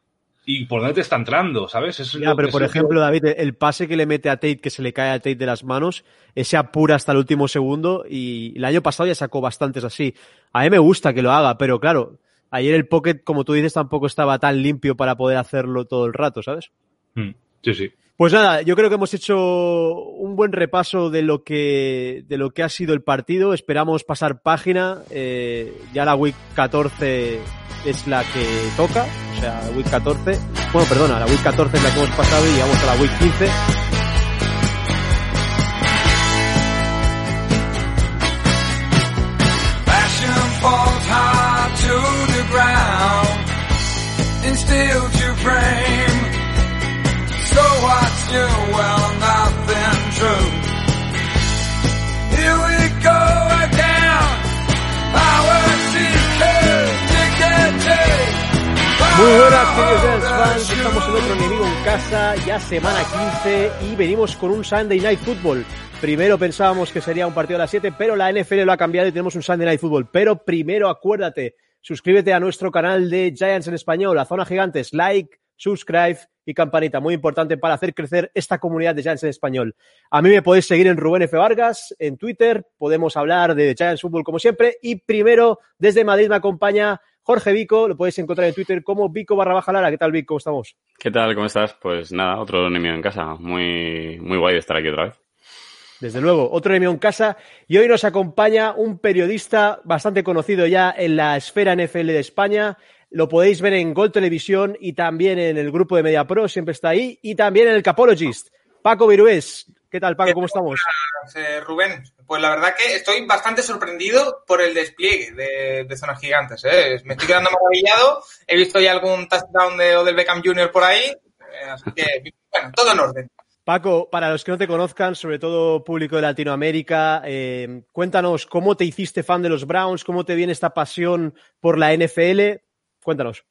y por dónde te está entrando, ¿sabes? Es Ya, pero por que- ejemplo, David, el pase que le mete a Tate, que se le cae a Tate de las manos, ese apura hasta el último segundo y el año pasado ya sacó bastantes así. A mí me gusta que lo haga, pero claro, ayer el pocket, como tú dices, tampoco estaba tan limpio para poder hacerlo todo el rato, ¿sabes? Mm, Sí, sí. Pues nada, yo creo que hemos hecho un buen repaso de lo que, de lo que ha sido el partido. Esperamos pasar página. Eh, ya la Week 14 es la que toca. O sea, la Week 14. Bueno, perdona, la Week 14 es la que hemos pasado y llegamos a la Week 15. In steel to frame. So what's new? Well, nothing true. Here we go again. Power ticketed. Muy buenas, queridos fans. Estamos en otro enemigo en casa, ya semana 15 y venimos con un Sunday Night Football. Primero pensábamos que sería un partido a las 7, pero la NFL lo ha cambiado y tenemos un Sunday Night Football. Pero primero acuérdate, suscríbete a nuestro canal de Giants en español, la zona gigantes, like, subscribe y campanita, muy importante para hacer crecer esta comunidad de Giants en español. A mí me podéis seguir en Rubén F. Vargas, en Twitter, podemos hablar de Giants Football como siempre. Y primero, desde Madrid me acompaña Jorge Vico, lo podéis encontrar en Twitter como Vico barra baja Lara. ¿Qué tal, Vico? ¿Cómo estamos? ¿Qué tal? ¿Cómo estás? Pues nada, otro enemigo en casa. Muy, muy guay de estar aquí otra vez. Desde luego, otro enemigo en casa. Y hoy nos acompaña un periodista bastante conocido ya en la esfera NFL de España. Lo podéis ver en Gol Televisión y también en el grupo de Media Pro, siempre está ahí. Y también en el Capologist. Paco Virués. ¿Qué tal, Paco? ¿Cómo estamos? Eh, Rubén, pues la verdad que estoy bastante sorprendido por el despliegue de, zonas gigantes. ¿eh? Me estoy quedando maravillado. He visto ya algún touchdown de Odell Beckham Jr. por ahí. eh, así que, bueno, todo en orden. Paco, para los que no te conozcan, sobre todo público de Latinoamérica, eh, cuéntanos cómo te hiciste fan de los Browns, cómo te viene esta pasión por la NFL. Cuéntanos.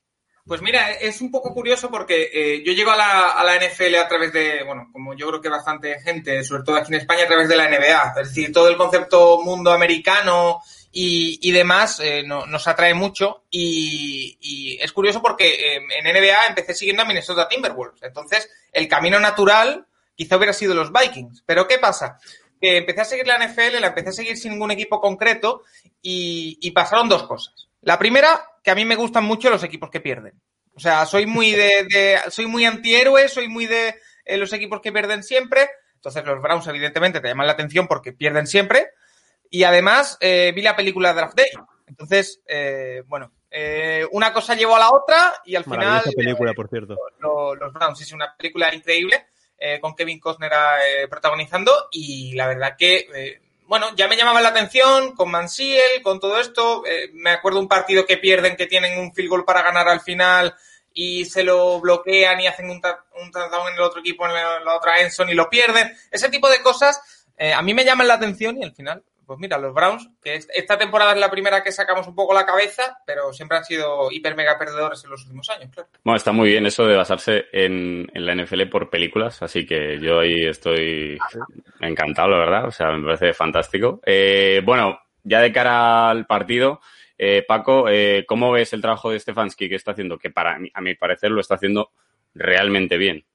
Pues mira, es un poco curioso porque eh, yo llego a la, NFL a través de, bueno, como yo creo que bastante gente, sobre todo aquí en España, a través de la NBA. Es decir, todo el concepto mundo americano y, demás eh, no- nos atrae mucho. Y, es curioso porque en NBA empecé siguiendo a Minnesota Timberwolves. Entonces, el camino natural quizá hubiera sido los Vikings. Pero ¿qué pasa? Que empecé a seguir la NFL, la empecé a seguir sin ningún equipo concreto y, y pasaron dos cosas. La primera, que a mí me gustan mucho los equipos que pierden. O sea, soy muy de, de- soy muy antihéroe, soy muy de eh, los equipos que pierden siempre. Entonces los Browns evidentemente te llaman la atención porque pierden siempre. Y además eh, vi la película Draft Day. Entonces, eh, bueno, una cosa llevó a la otra y al final película, por cierto. lo- los Browns es una película increíble eh, con Kevin Costner eh, protagonizando y la verdad que eh, bueno ya me llamaba la atención con Mansiel con todo esto eh, me acuerdo un partido que pierden que tienen un field goal para ganar al final y se lo bloquean y hacen un, un touchdown en el otro equipo en la, la otra Enson y lo pierden. Ese tipo de cosas eh, a mí me llaman la atención y al final pues mira, los Browns, que es- esta temporada es la primera que sacamos un poco la cabeza, pero siempre han sido hiper mega perdedores en los últimos años, claro. Bueno, está muy bien eso de basarse en, en la NFL por películas, así que yo ahí estoy encantado, la verdad. O sea, me parece fantástico. Eh, bueno, ya de cara al partido, eh, Paco, eh, ¿cómo ves el trabajo de Stefanski que está haciendo? Que para mí, a mi parecer lo está haciendo realmente bien.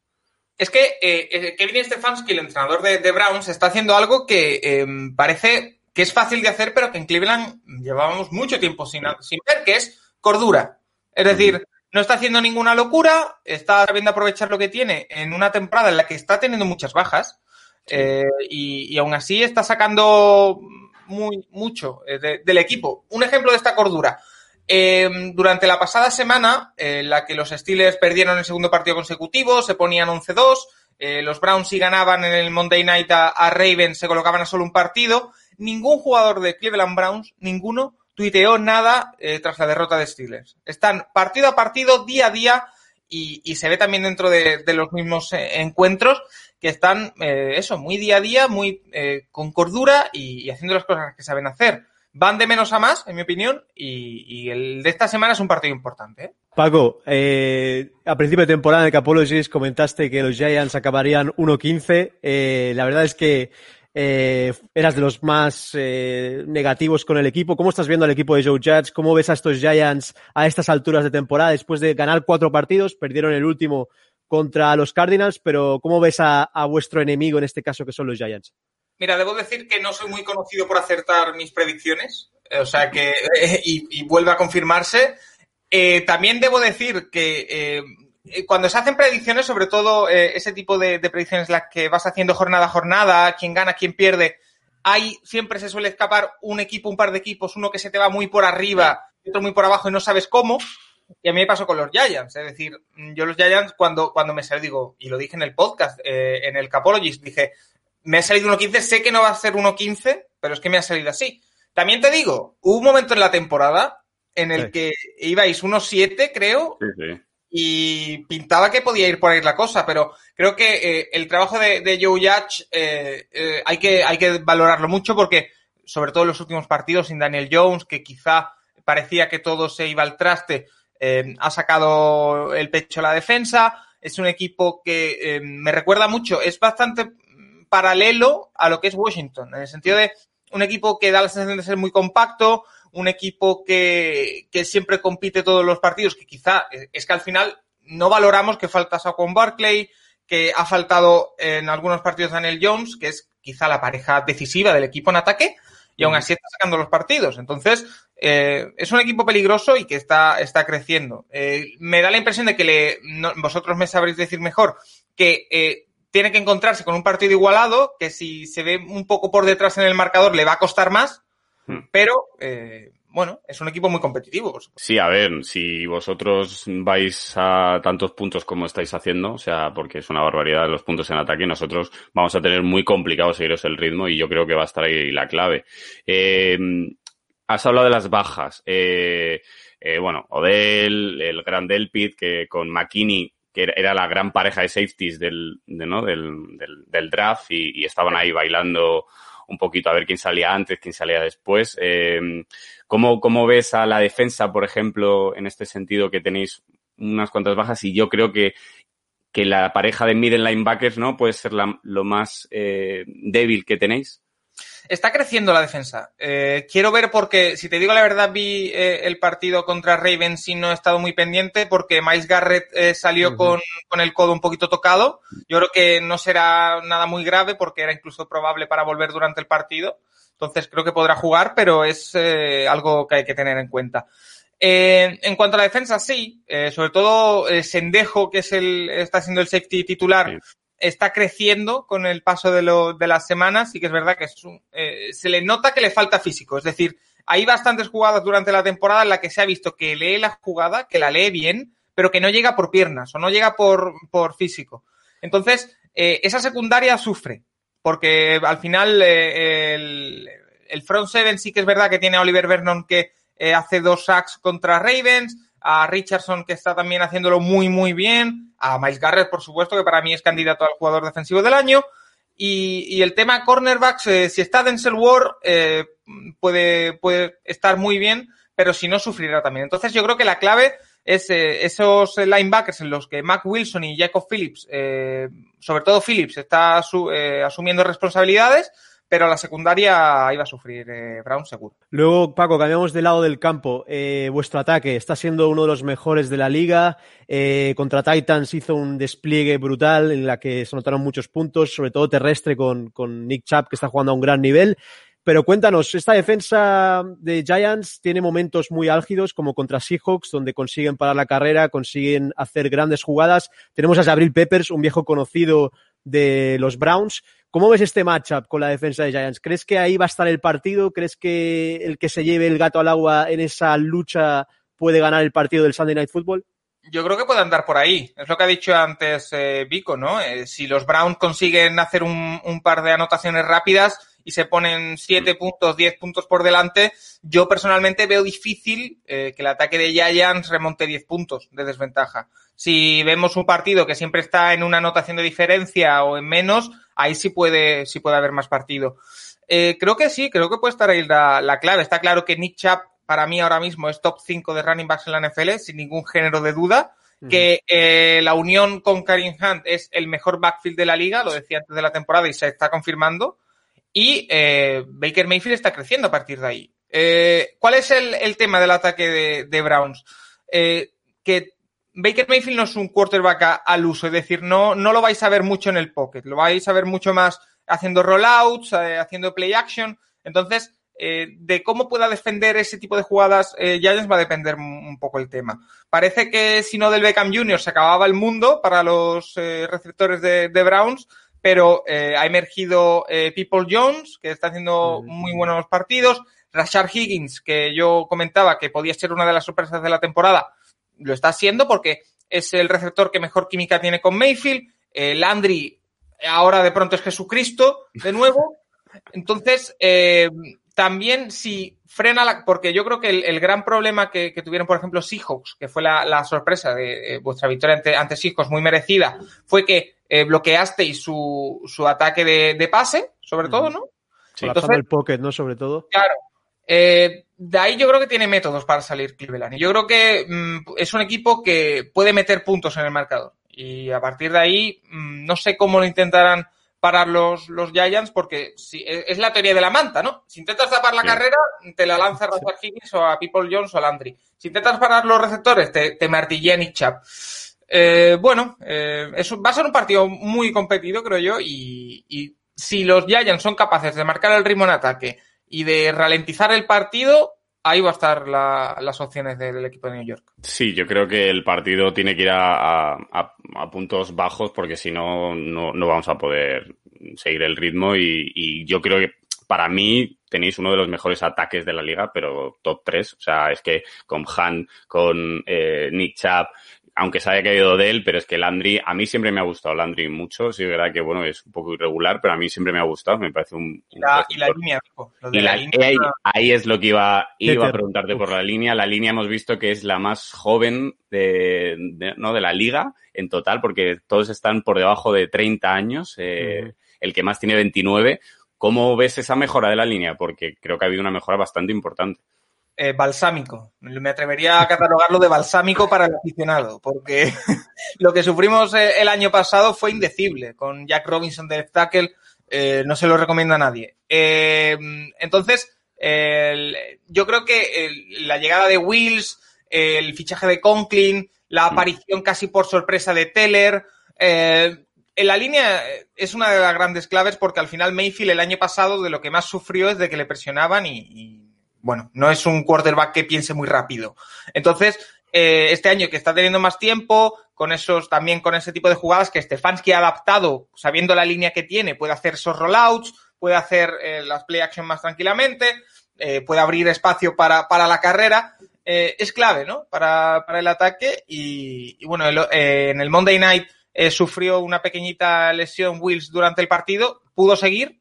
Es que eh, Kevin Stefanski, el entrenador de, de Browns, está haciendo algo que eh, parece que es fácil de hacer, pero que en Cleveland llevábamos mucho tiempo sin, sin ver, que es cordura. Es decir, no está haciendo ninguna locura, está sabiendo aprovechar lo que tiene en una temporada en la que está teniendo muchas bajas. Eh, y, y aún así está sacando muy, mucho eh, de- del equipo. Un ejemplo de esta cordura. Eh, durante la pasada semana, en la que los Steelers perdieron el segundo partido consecutivo, se ponían 11-2, eh, los Browns si ganaban en el Monday Night a, a Ravens se colocaban a solo un partido, ningún jugador de Cleveland Browns, ninguno, tuiteó nada eh, tras la derrota de Steelers. Están partido a partido, día a día, y, se ve también dentro de, los mismos eh, encuentros que están, eh, eso, muy día a día, muy eh, con cordura y, haciendo las cosas que saben hacer. Van de menos a más, en mi opinión, y, el de esta semana es un partido importante. Paco, a principio de temporada en Capologies comentaste que los Giants acabarían 1-15. Eh, la verdad es que eh, eras de los más eh, negativos con el equipo. ¿Cómo estás viendo al equipo de Joe Judge? ¿Cómo ves a estos Giants a estas alturas de temporada después de ganar cuatro partidos? Perdieron el último contra los Cardinals, pero ¿cómo ves a, vuestro enemigo en este caso que son los Giants? Mira, debo decir que no soy muy conocido por acertar mis predicciones, eh, o sea que, y, vuelve a confirmarse. También debo decir que cuando se hacen predicciones, sobre todo eh, ese tipo de, de predicciones las que vas haciendo jornada a jornada, quién gana, quién pierde, hay siempre se suele escapar un equipo, un par de equipos, uno que se te va muy por arriba otro muy por abajo y no sabes cómo. Y a mí me pasó con los Giants, es decir, yo los Giants cuando, cuando me salió, digo, y lo dije en el podcast, eh, en el Capologist, dije, me ha salido 1.15, sé que no va a ser 1.15, pero es que me ha salido así. También te digo, hubo un momento en la temporada en el Sí. que ibais 1.7, creo, Sí, sí. Y pintaba que podía ir por ahí la cosa, pero creo que eh, el trabajo de, Joe Judge eh, eh, hay, que, hay que valorarlo mucho porque, sobre todo en los últimos partidos, sin Daniel Jones, que quizá parecía que todo se iba al traste, ha sacado el pecho a la defensa. Es un equipo que me recuerda mucho, es bastante paralelo a lo que es Washington, en el sentido de un equipo que da la sensación de ser muy compacto, un equipo que, que siempre compite todos los partidos, que quizá eh, es que al final no valoramos que falta Saquon Barkley, que ha faltado en algunos partidos Daniel Jones, que es quizá la pareja decisiva del equipo en ataque, y aún así está sacando los partidos. Entonces, eh, es un equipo peligroso y que está, está creciendo. Eh, me da la impresión de que le, no- vosotros me sabréis decir mejor que eh, tiene que encontrarse con un partido igualado, que si se ve un poco por detrás en el marcador le va a costar más. Pero eh, bueno, es un equipo muy competitivo. Sí, a ver, si vosotros vais a tantos puntos como estáis haciendo, o sea, porque es una barbaridad los puntos en ataque, nosotros vamos a tener muy complicado seguiros el ritmo y yo creo que va a estar ahí la clave. Eh, has hablado de las bajas. Eh, eh, bueno, Odell, el gran Delpit, que con McKinney, que era- era la gran pareja de safeties del, de, ¿no? del, del, del draft y, y estaban ahí bailando un poquito a ver quién salía antes, quién salía después. Eh, ¿cómo, ¿Cómo ves a la defensa, por ejemplo, en este sentido que tenéis unas cuantas bajas y yo creo que, que la pareja de middle linebackers no puede ser la- lo más eh, débil que tenéis? Está creciendo la defensa. Eh, quiero ver porque, si te digo la verdad, vi eh, el partido contra Ravens y no he estado muy pendiente porque Miles Garrett eh, salió con, con el codo un poquito tocado. Yo creo que no será nada muy grave porque era incluso probable para volver durante el partido. Entonces creo que podrá jugar, pero es eh, algo que hay que tener en cuenta. Eh, en cuanto a la defensa, sí. Sobre todo Sendejo, que es el, está siendo el safety titular, Sí. Está creciendo con el paso de, lo, de las semanas. Sí que es verdad que es un- eh, se le nota que le falta físico. Es decir, hay bastantes jugadas durante la temporada en la que se ha visto que lee la jugada, que la lee bien, pero que no llega por piernas o no llega por, físico. Entonces, eh, esa secundaria sufre, porque al final eh, el, el front seven sí que es verdad que tiene a Oliver Vernon que hace dos sacks contra Ravens, a Richardson que está también haciéndolo muy muy bien, a Miles Garrett por supuesto que para mí es candidato al jugador defensivo del año y, y el tema cornerbacks, eh, si está Denzel Ward eh, puede, puede estar muy bien, pero si no sufrirá también. Entonces yo creo que la clave es eh, esos linebackers en los que Mac Wilson y Jacob Phillips, sobre todo Phillips, está su- asumiendo responsabilidades, pero la secundaria iba a sufrir eh, Brown seguro. Luego, Paco, cambiamos de lado del campo. Eh, vuestro ataque está siendo uno de los mejores de la liga. Eh, contra Titans hizo un despliegue brutal en la que se notaron muchos puntos, sobre todo terrestre con, con Nick Chubb, que está jugando a un gran nivel. Pero cuéntanos, esta defensa de Giants tiene momentos muy álgidos, como contra Seahawks, donde consiguen parar la carrera, consiguen hacer grandes jugadas. Tenemos a Jabril Peppers, un viejo conocido de los Browns. ¿Cómo ves este matchup con la defensa de Giants? ¿Crees que ahí va a estar el partido? ¿Crees que el que se lleve el gato al agua en esa lucha puede ganar el partido del Sunday Night Football? Yo creo que puede andar por ahí. Es lo que ha dicho antes eh, Vico, ¿no? Eh, si los Browns consiguen hacer un, un, par de anotaciones rápidas y se ponen 7 puntos, 10 puntos por delante, yo personalmente veo difícil eh, que el ataque de Giants remonte 10 puntos de desventaja. Si vemos un partido que siempre está en una anotación de diferencia o en menos, ahí sí puede, sí puede haber más partido. Eh, creo que sí, creo que puede estar ahí la, la clave. Está claro que Nick Chubb para mí ahora mismo es top 5 de running backs en la NFL, sin ningún género de duda. Que eh, la unión con Karim Hunt es el mejor backfield de la liga, lo decía antes de la temporada y se está confirmando. Y eh, Baker Mayfield está creciendo a partir de ahí. Eh, ¿Cuál es el, tema del ataque de, Browns? Eh, que Baker Mayfield no es un quarterback al uso, es decir, no, no lo vais a ver mucho en el pocket, lo vais a ver mucho más haciendo rollouts, eh, haciendo play action. Entonces, eh, de cómo pueda defender ese tipo de jugadas, eh, Giants va a depender un poco el tema. Parece que si no del Beckham Jr. se acababa el mundo para los eh, receptores de, de, Browns, pero eh, ha emergido eh, People Jones, que está haciendo muy buenos partidos. Rashard Higgins, que yo comentaba que podía ser una de las sorpresas de la temporada, lo está haciendo porque es el receptor que mejor química tiene con Mayfield. Eh, Landry ahora de pronto es Jesucristo de nuevo. Entonces, eh, también si frena la, porque yo creo que el, el gran problema que, que, tuvieron, por ejemplo, Seahawks, que fue la, la sorpresa de, vuestra victoria ante, ante, Seahawks muy merecida, fue que eh, bloqueasteis su, su ataque de, de, pase, sobre todo, ¿no? Sí, Entonces, el pocket, ¿no? Sobre todo. Claro. Eh, de ahí yo creo que tiene métodos para salir Cleveland. Y yo creo que mmm, es un equipo que puede meter puntos en el marcador. Y a partir de ahí, mmm, no sé cómo lo intentarán parar los, los Giants porque si, es la teoría de la manta, ¿no? Si intentas tapar la sí. carrera, te la lanza a Higgins o a People Jones o a Landry. Si intentas parar los receptores, te, te martilla Nick Chubb. Eh, bueno, eh, eso va a ser un partido muy competido, creo yo, y, si los Giants son capaces de marcar el ritmo en ataque y de ralentizar el partido, ahí va a estar la, las opciones del equipo de New York. Sí, yo creo que el partido tiene que ir a, a, puntos bajos porque si no, no, vamos a poder seguir el ritmo y, yo creo que para mí tenéis uno de los mejores ataques de la liga, pero top 3. O sea, es que con Han, con eh, Nick Chubb, aunque se haya caído de él, pero es que Landry, a mí siempre me ha gustado Landry mucho, sí, es verdad que bueno, es un poco irregular, pero a mí siempre me ha gustado, me parece un... un la, y la línea, y la, la línea... Ahí, ahí, es lo que iba, iba a preguntarte por la línea, la línea hemos visto que es la más joven de, de no, de la liga en total, porque todos están por debajo de 30 años, eh, uh -huh. el que más tiene 29, ¿cómo ves esa mejora de la línea? Porque creo que ha habido una mejora bastante importante eh, balsámico. Me atrevería a catalogarlo de balsámico para el aficionado, porque lo que sufrimos eh, el año pasado fue indecible. Con Jack Robinson de tackle, eh, no se lo recomienda a nadie. Eh, entonces, yo creo que la llegada de Wills, el fichaje de Conklin, la aparición casi por sorpresa de Teller, en la línea es una de las grandes claves porque al final Mayfield el año pasado de lo que más sufrió es de que le presionaban y, y bueno, no es un quarterback que piense muy rápido. Entonces, eh, este año que está teniendo más tiempo, con esos, también con ese tipo de jugadas que Stefanski ha adaptado, sabiendo la línea que tiene, puede hacer esos rollouts, puede hacer eh, las play action más tranquilamente, eh, puede abrir espacio para, para la carrera. Eh, es clave, ¿no? Para, para el ataque. Y, bueno, el, en el Monday Night sufrió una pequeñita lesión Wills durante el partido, pudo seguir.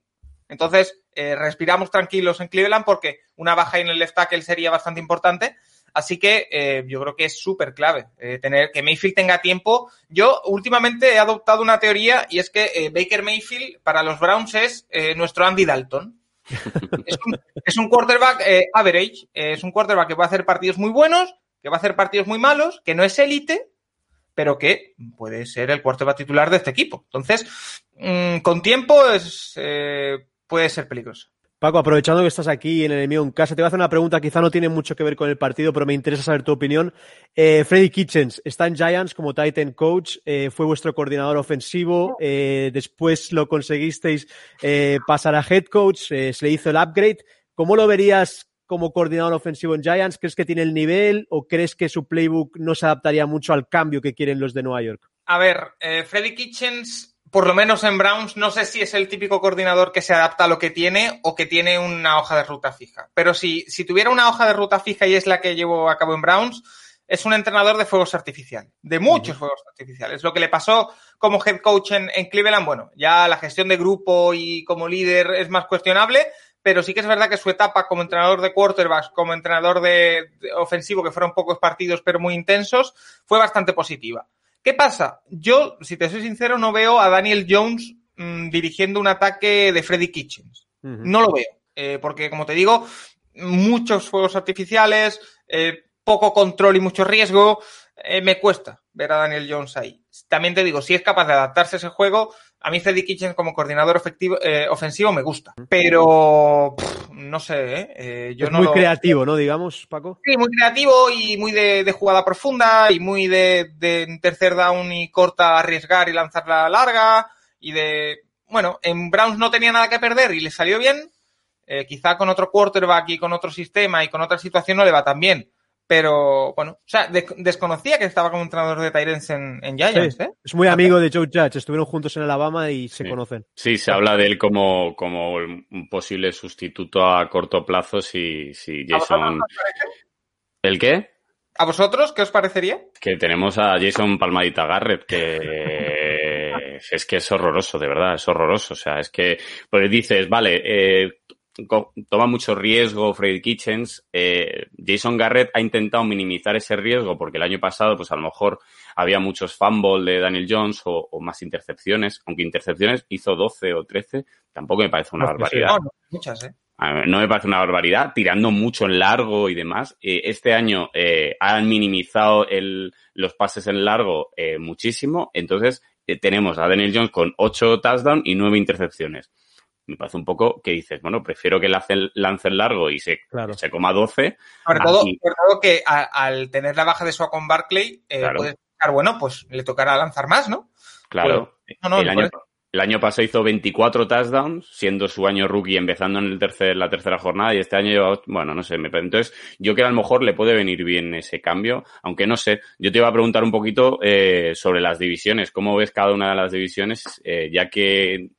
Entonces, eh, respiramos tranquilos en Cleveland porque una baja en el left tackle sería bastante importante. Así que eh, yo creo que es súper clave eh, tener que Mayfield tenga tiempo. Yo últimamente he adoptado una teoría y es que Baker Mayfield para los Browns es nuestro Andy Dalton. es, un, es, un, quarterback average, es un quarterback que va a hacer partidos muy buenos, que va a hacer partidos muy malos, que no es élite, pero que puede ser el quarterback titular de este equipo. Entonces, mmm, con tiempo es, puede ser peligroso. Paco, aprovechando que estás aquí en el enemigo en casa, te voy a hacer una pregunta, quizá no tiene mucho que ver con el partido, pero me interesa saber tu opinión. Eh, Freddy Kitchens está en Giants como Titan Coach, eh, fue vuestro coordinador ofensivo, eh, después lo conseguisteis eh, pasar a Head Coach, se le hizo el upgrade. ¿Cómo lo verías como coordinador ofensivo en Giants? ¿Crees que tiene el nivel o crees que su playbook no se adaptaría mucho al cambio que quieren los de Nueva York? A ver, Freddy Kitchens por lo menos en Browns, no sé si es el típico coordinador que se adapta a lo que tiene o que tiene una hoja de ruta fija. Pero si, si tuviera una hoja de ruta fija y es la que llevo a cabo en Browns, es un entrenador de fuegos artificiales, de muchos fuegos artificiales. Lo que le pasó como head coach en, en Cleveland, bueno, ya la gestión de grupo y como líder es más cuestionable, pero sí que es verdad que su etapa como entrenador de quarterbacks, como entrenador de, de ofensivo, que fueron pocos partidos pero muy intensos, fue bastante positiva. ¿Qué pasa? Yo, si te soy sincero, no veo a Daniel Jones mmm, dirigiendo un ataque de Freddy Kitchens. No lo veo, eh, porque como te digo, muchos fuegos artificiales, eh, poco control y mucho riesgo. eh, me cuesta ver a Daniel Jones ahí. También te digo, si es capaz de adaptarse a ese juego, a mí Freddy Kitchens como coordinador efectivo, eh, ofensivo me gusta. Pero pff, no sé, ¿eh? Eh, yo es no muy lo- creativo, ¿no? Digamos, Paco. Sí, muy creativo y muy de, de jugada profunda y muy de, tercer down y corta arriesgar y lanzarla larga y de... Bueno, en Browns no tenía nada que perder y le salió bien. Eh, quizá con otro quarterback y con otro sistema y con otra situación no le va tan bien. Pero, bueno, o sea, de- desconocía que estaba como entrenador de Tyrants en, en Giants, Sí. ¿eh? Es muy amigo de Joe Judge. Estuvieron juntos en Alabama y se Sí. conocen. Sí, se habla de él como, como un posible sustituto a corto plazo si, si ¿A vosotros Jason... qué os parece? ¿El qué? ¿A vosotros qué os parecería? Que tenemos a Jason Palmadita Garrett, que es que es horroroso, de verdad, es horroroso. O sea, es que, pues dices, vale, eh, toma mucho riesgo Freddy Kitchens. eh, Jason Garrett ha intentado minimizar ese riesgo porque el año pasado, pues a lo mejor había muchos fumble de Daniel Jones o, o más intercepciones, aunque intercepciones hizo 12 o 13, tampoco me parece una No, que sí. barbaridad. No, no, muchas, ¿eh? No me parece una barbaridad, tirando mucho en largo y demás. Eh, este año han minimizado el, los pases en largo muchísimo, entonces tenemos a Daniel Jones con 8 touchdowns y 9 intercepciones. Me parece un poco que dices, bueno, prefiero que lance, lance en largo y se, Claro. se coma 12. Sobre todo, sobre todo que a- al tener la baja de su con Barclay, eh, Claro. puedes pensar, bueno, pues le tocará lanzar más, ¿no? Claro. No, no, el, año, parece. el año pasado hizo 24 touchdowns, siendo su año rookie empezando en el tercer, la tercera jornada, y este año lleva, bueno, no sé, me, entonces yo creo que a lo mejor le puede venir bien ese cambio, aunque no sé, yo te iba a preguntar un poquito eh, sobre las divisiones, cómo ves cada una de las divisiones, eh, ya que,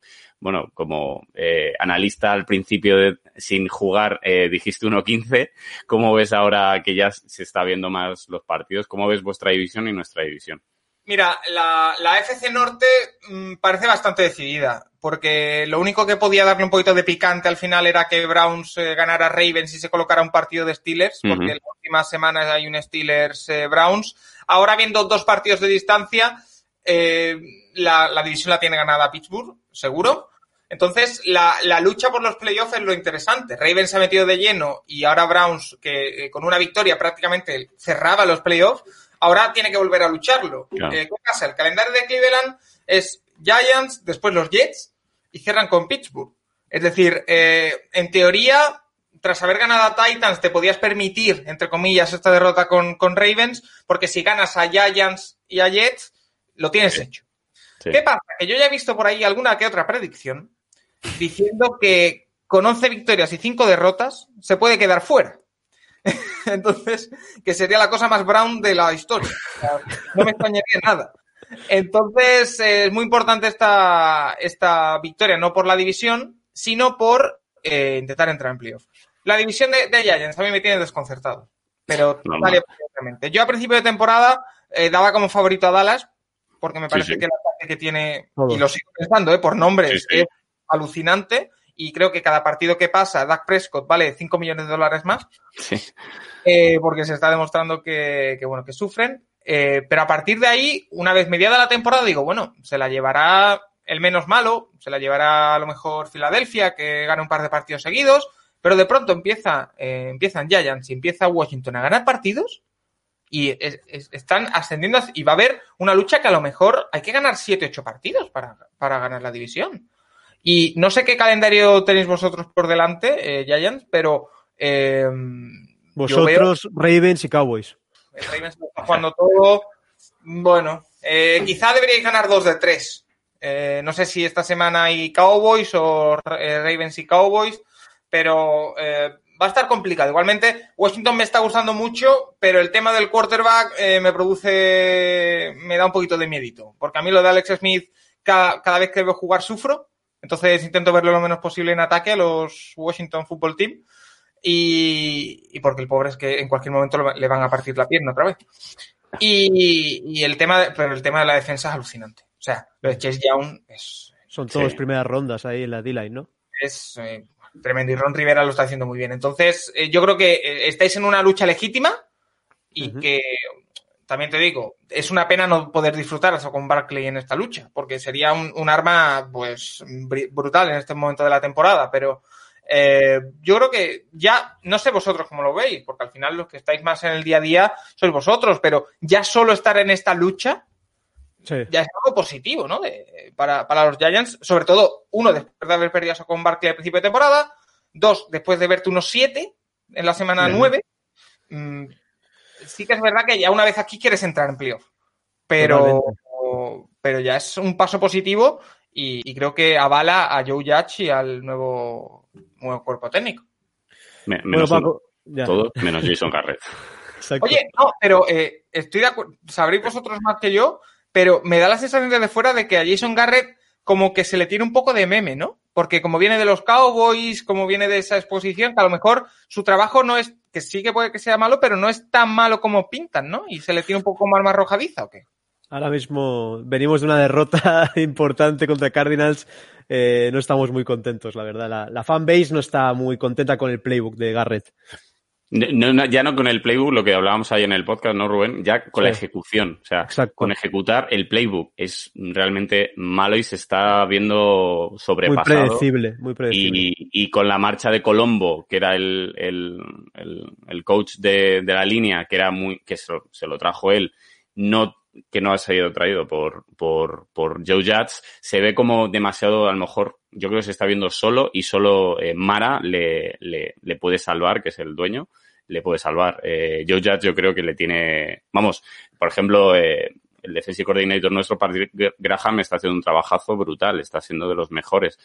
bueno, como eh, analista al principio de, sin jugar eh, dijiste 1-15, ¿cómo ves ahora que ya se está viendo más los partidos? ¿Cómo ves vuestra división y nuestra división? Mira, la, la FC Norte mm, parece bastante decidida, porque lo único que podía darle un poquito de picante al final era que Browns eh, ganara Ravens y se colocara un partido de Steelers, porque en las últimas semanas hay un Steelers-Browns. Ahora, viendo dos partidos de distancia, eh, la, la división la tiene ganada Pittsburgh, seguro. Entonces, la, la lucha por los playoffs es lo interesante. Ravens se ha metido de lleno y ahora Browns, que eh, con una victoria prácticamente cerraba los playoffs, ahora tiene que volver a lucharlo. Claro. Eh, ¿Qué pasa? El calendario de Cleveland es Giants, después los Jets y cierran con Pittsburgh. Es decir, eh, en teoría, tras haber ganado a Titans, te podías permitir, entre comillas, esta derrota con, con Ravens, porque si ganas a Giants y a Jets, lo tienes hecho. Sí. ¿Qué pasa? Que yo ya he visto por ahí alguna que otra predicción diciendo que con 11 victorias y 5 derrotas se puede quedar fuera. Entonces, que sería la cosa más brown de la historia. O sea, no me extrañaría nada. Entonces, eh, es muy importante esta, esta victoria, no por la división, sino por eh, intentar entrar en playoff. La división de, de Giants a mí me tiene desconcertado, pero y absolutamente. Yo a principio de temporada eh, daba como favorito a Dallas, porque me parece sí. que el ataque que tiene, Todo. y lo sigo pensando, eh, por nombres, Sí, sí. es alucinante, y creo que cada partido que pasa, Dak Prescott vale 5 millones de dólares más, Sí. eh, porque se está demostrando que, que, bueno, que sufren. Eh, pero a partir de ahí, una vez mediada la temporada, digo, bueno, se la llevará el menos malo, se la llevará a lo mejor Filadelfia, que gana un par de partidos seguidos, pero de pronto empieza, eh, empiezan Giants y empieza Washington a ganar partidos y es- es- están ascendiendo as- y va a haber una lucha que a lo mejor hay que ganar 7, 8 partidos para, para ganar la división. Y no sé qué calendario tenéis vosotros por delante, eh, Giants, pero eh, veo- Vosotros, Ravens y Cowboys. el Ravens está jugando todo. Bueno, eh, quizá deberíais ganar dos de tres. Eh, no sé si esta semana hay Cowboys o eh, Ravens y Cowboys, pero eh, va a estar complicado. Igualmente, Washington me está gustando mucho, pero el tema del quarterback eh, me produce, me da un poquito de miedito, porque a mí lo de Alex Smith, cada, cada vez que veo jugar sufro. Entonces intento verlo lo menos posible en ataque a los Washington Football Team. Y, y porque el pobre es que en cualquier momento lo- le van a partir la pierna otra vez. Y, y el tema, de- pero el tema de la defensa es alucinante. O sea, lo de Chase Young es, Son todas Sí. primeras rondas ahí en la D-line, ¿no? es eh, tremendo y Ron Rivera lo está haciendo muy bien. Entonces, eh, yo creo que eh, estáis en una lucha legítima y que también te digo, es una pena no poder disfrutar eso con Barkley en esta lucha, porque sería un, un arma pues br- brutal en este momento de la temporada, pero eh, yo creo que ya, no sé vosotros cómo lo veis, porque al final los que estáis más en el día a día sois vosotros, pero ya solo estar en esta lucha Sí. ya es algo positivo, ¿no? De- para, para los Giants, sobre todo, uno, después de haber perdido a con Barkley al principio de temporada, dos, después de verte unos siete en la semana nueve. Mm, sí que es verdad que ya una vez aquí quieres entrar en playoff, pero, pero ya es un paso positivo y, y creo que avala a Joe Judge y al nuevo, nuevo cuerpo técnico. Me- Bueno, menos uno. Ya. Todo menos Jason Garrett. Exacto. Oye, no, pero eh, estoy de acuerdo, sabréis vosotros más que yo, pero me da la sensación desde fuera de que a Jason Garrett como que se le tiene un poco de meme, ¿no? Porque como viene de los Cowboys, como viene de esa exposición, que a lo mejor su trabajo no es, que sí que puede que sea malo, pero no es tan malo como pintan, ¿no? Y se le tiene un poco más arrojadiza, ¿o qué? Ahora mismo venimos de una derrota importante contra Cardinals. Eh, no estamos muy contentos, la verdad. La, la fanbase no está muy contenta con el playbook de Garrett. No, no, ya no con el playbook, lo que hablábamos ahí en el podcast, ¿no, Rubén? Ya con la ejecución. O sea, Exacto. con ejecutar el playbook es realmente malo y se está viendo Muy sobrepasado. predecible, muy predecible. Y, y con la marcha de Colombo, que era el, el, el, el coach de, de la línea, que era muy, que se, se lo trajo él, no, que no ha sido traído por, por, por Joe Judge, se ve como demasiado, a lo mejor, yo creo que se está viendo solo y solo eh, Mara le, le, le puede salvar, que es el dueño, le puede salvar. Eh, Joe Judge yo creo que le tiene, vamos, por ejemplo, eh, el defensive coordinator nuestro, Patrick Graham, está haciendo un trabajazo brutal, está siendo de los mejores.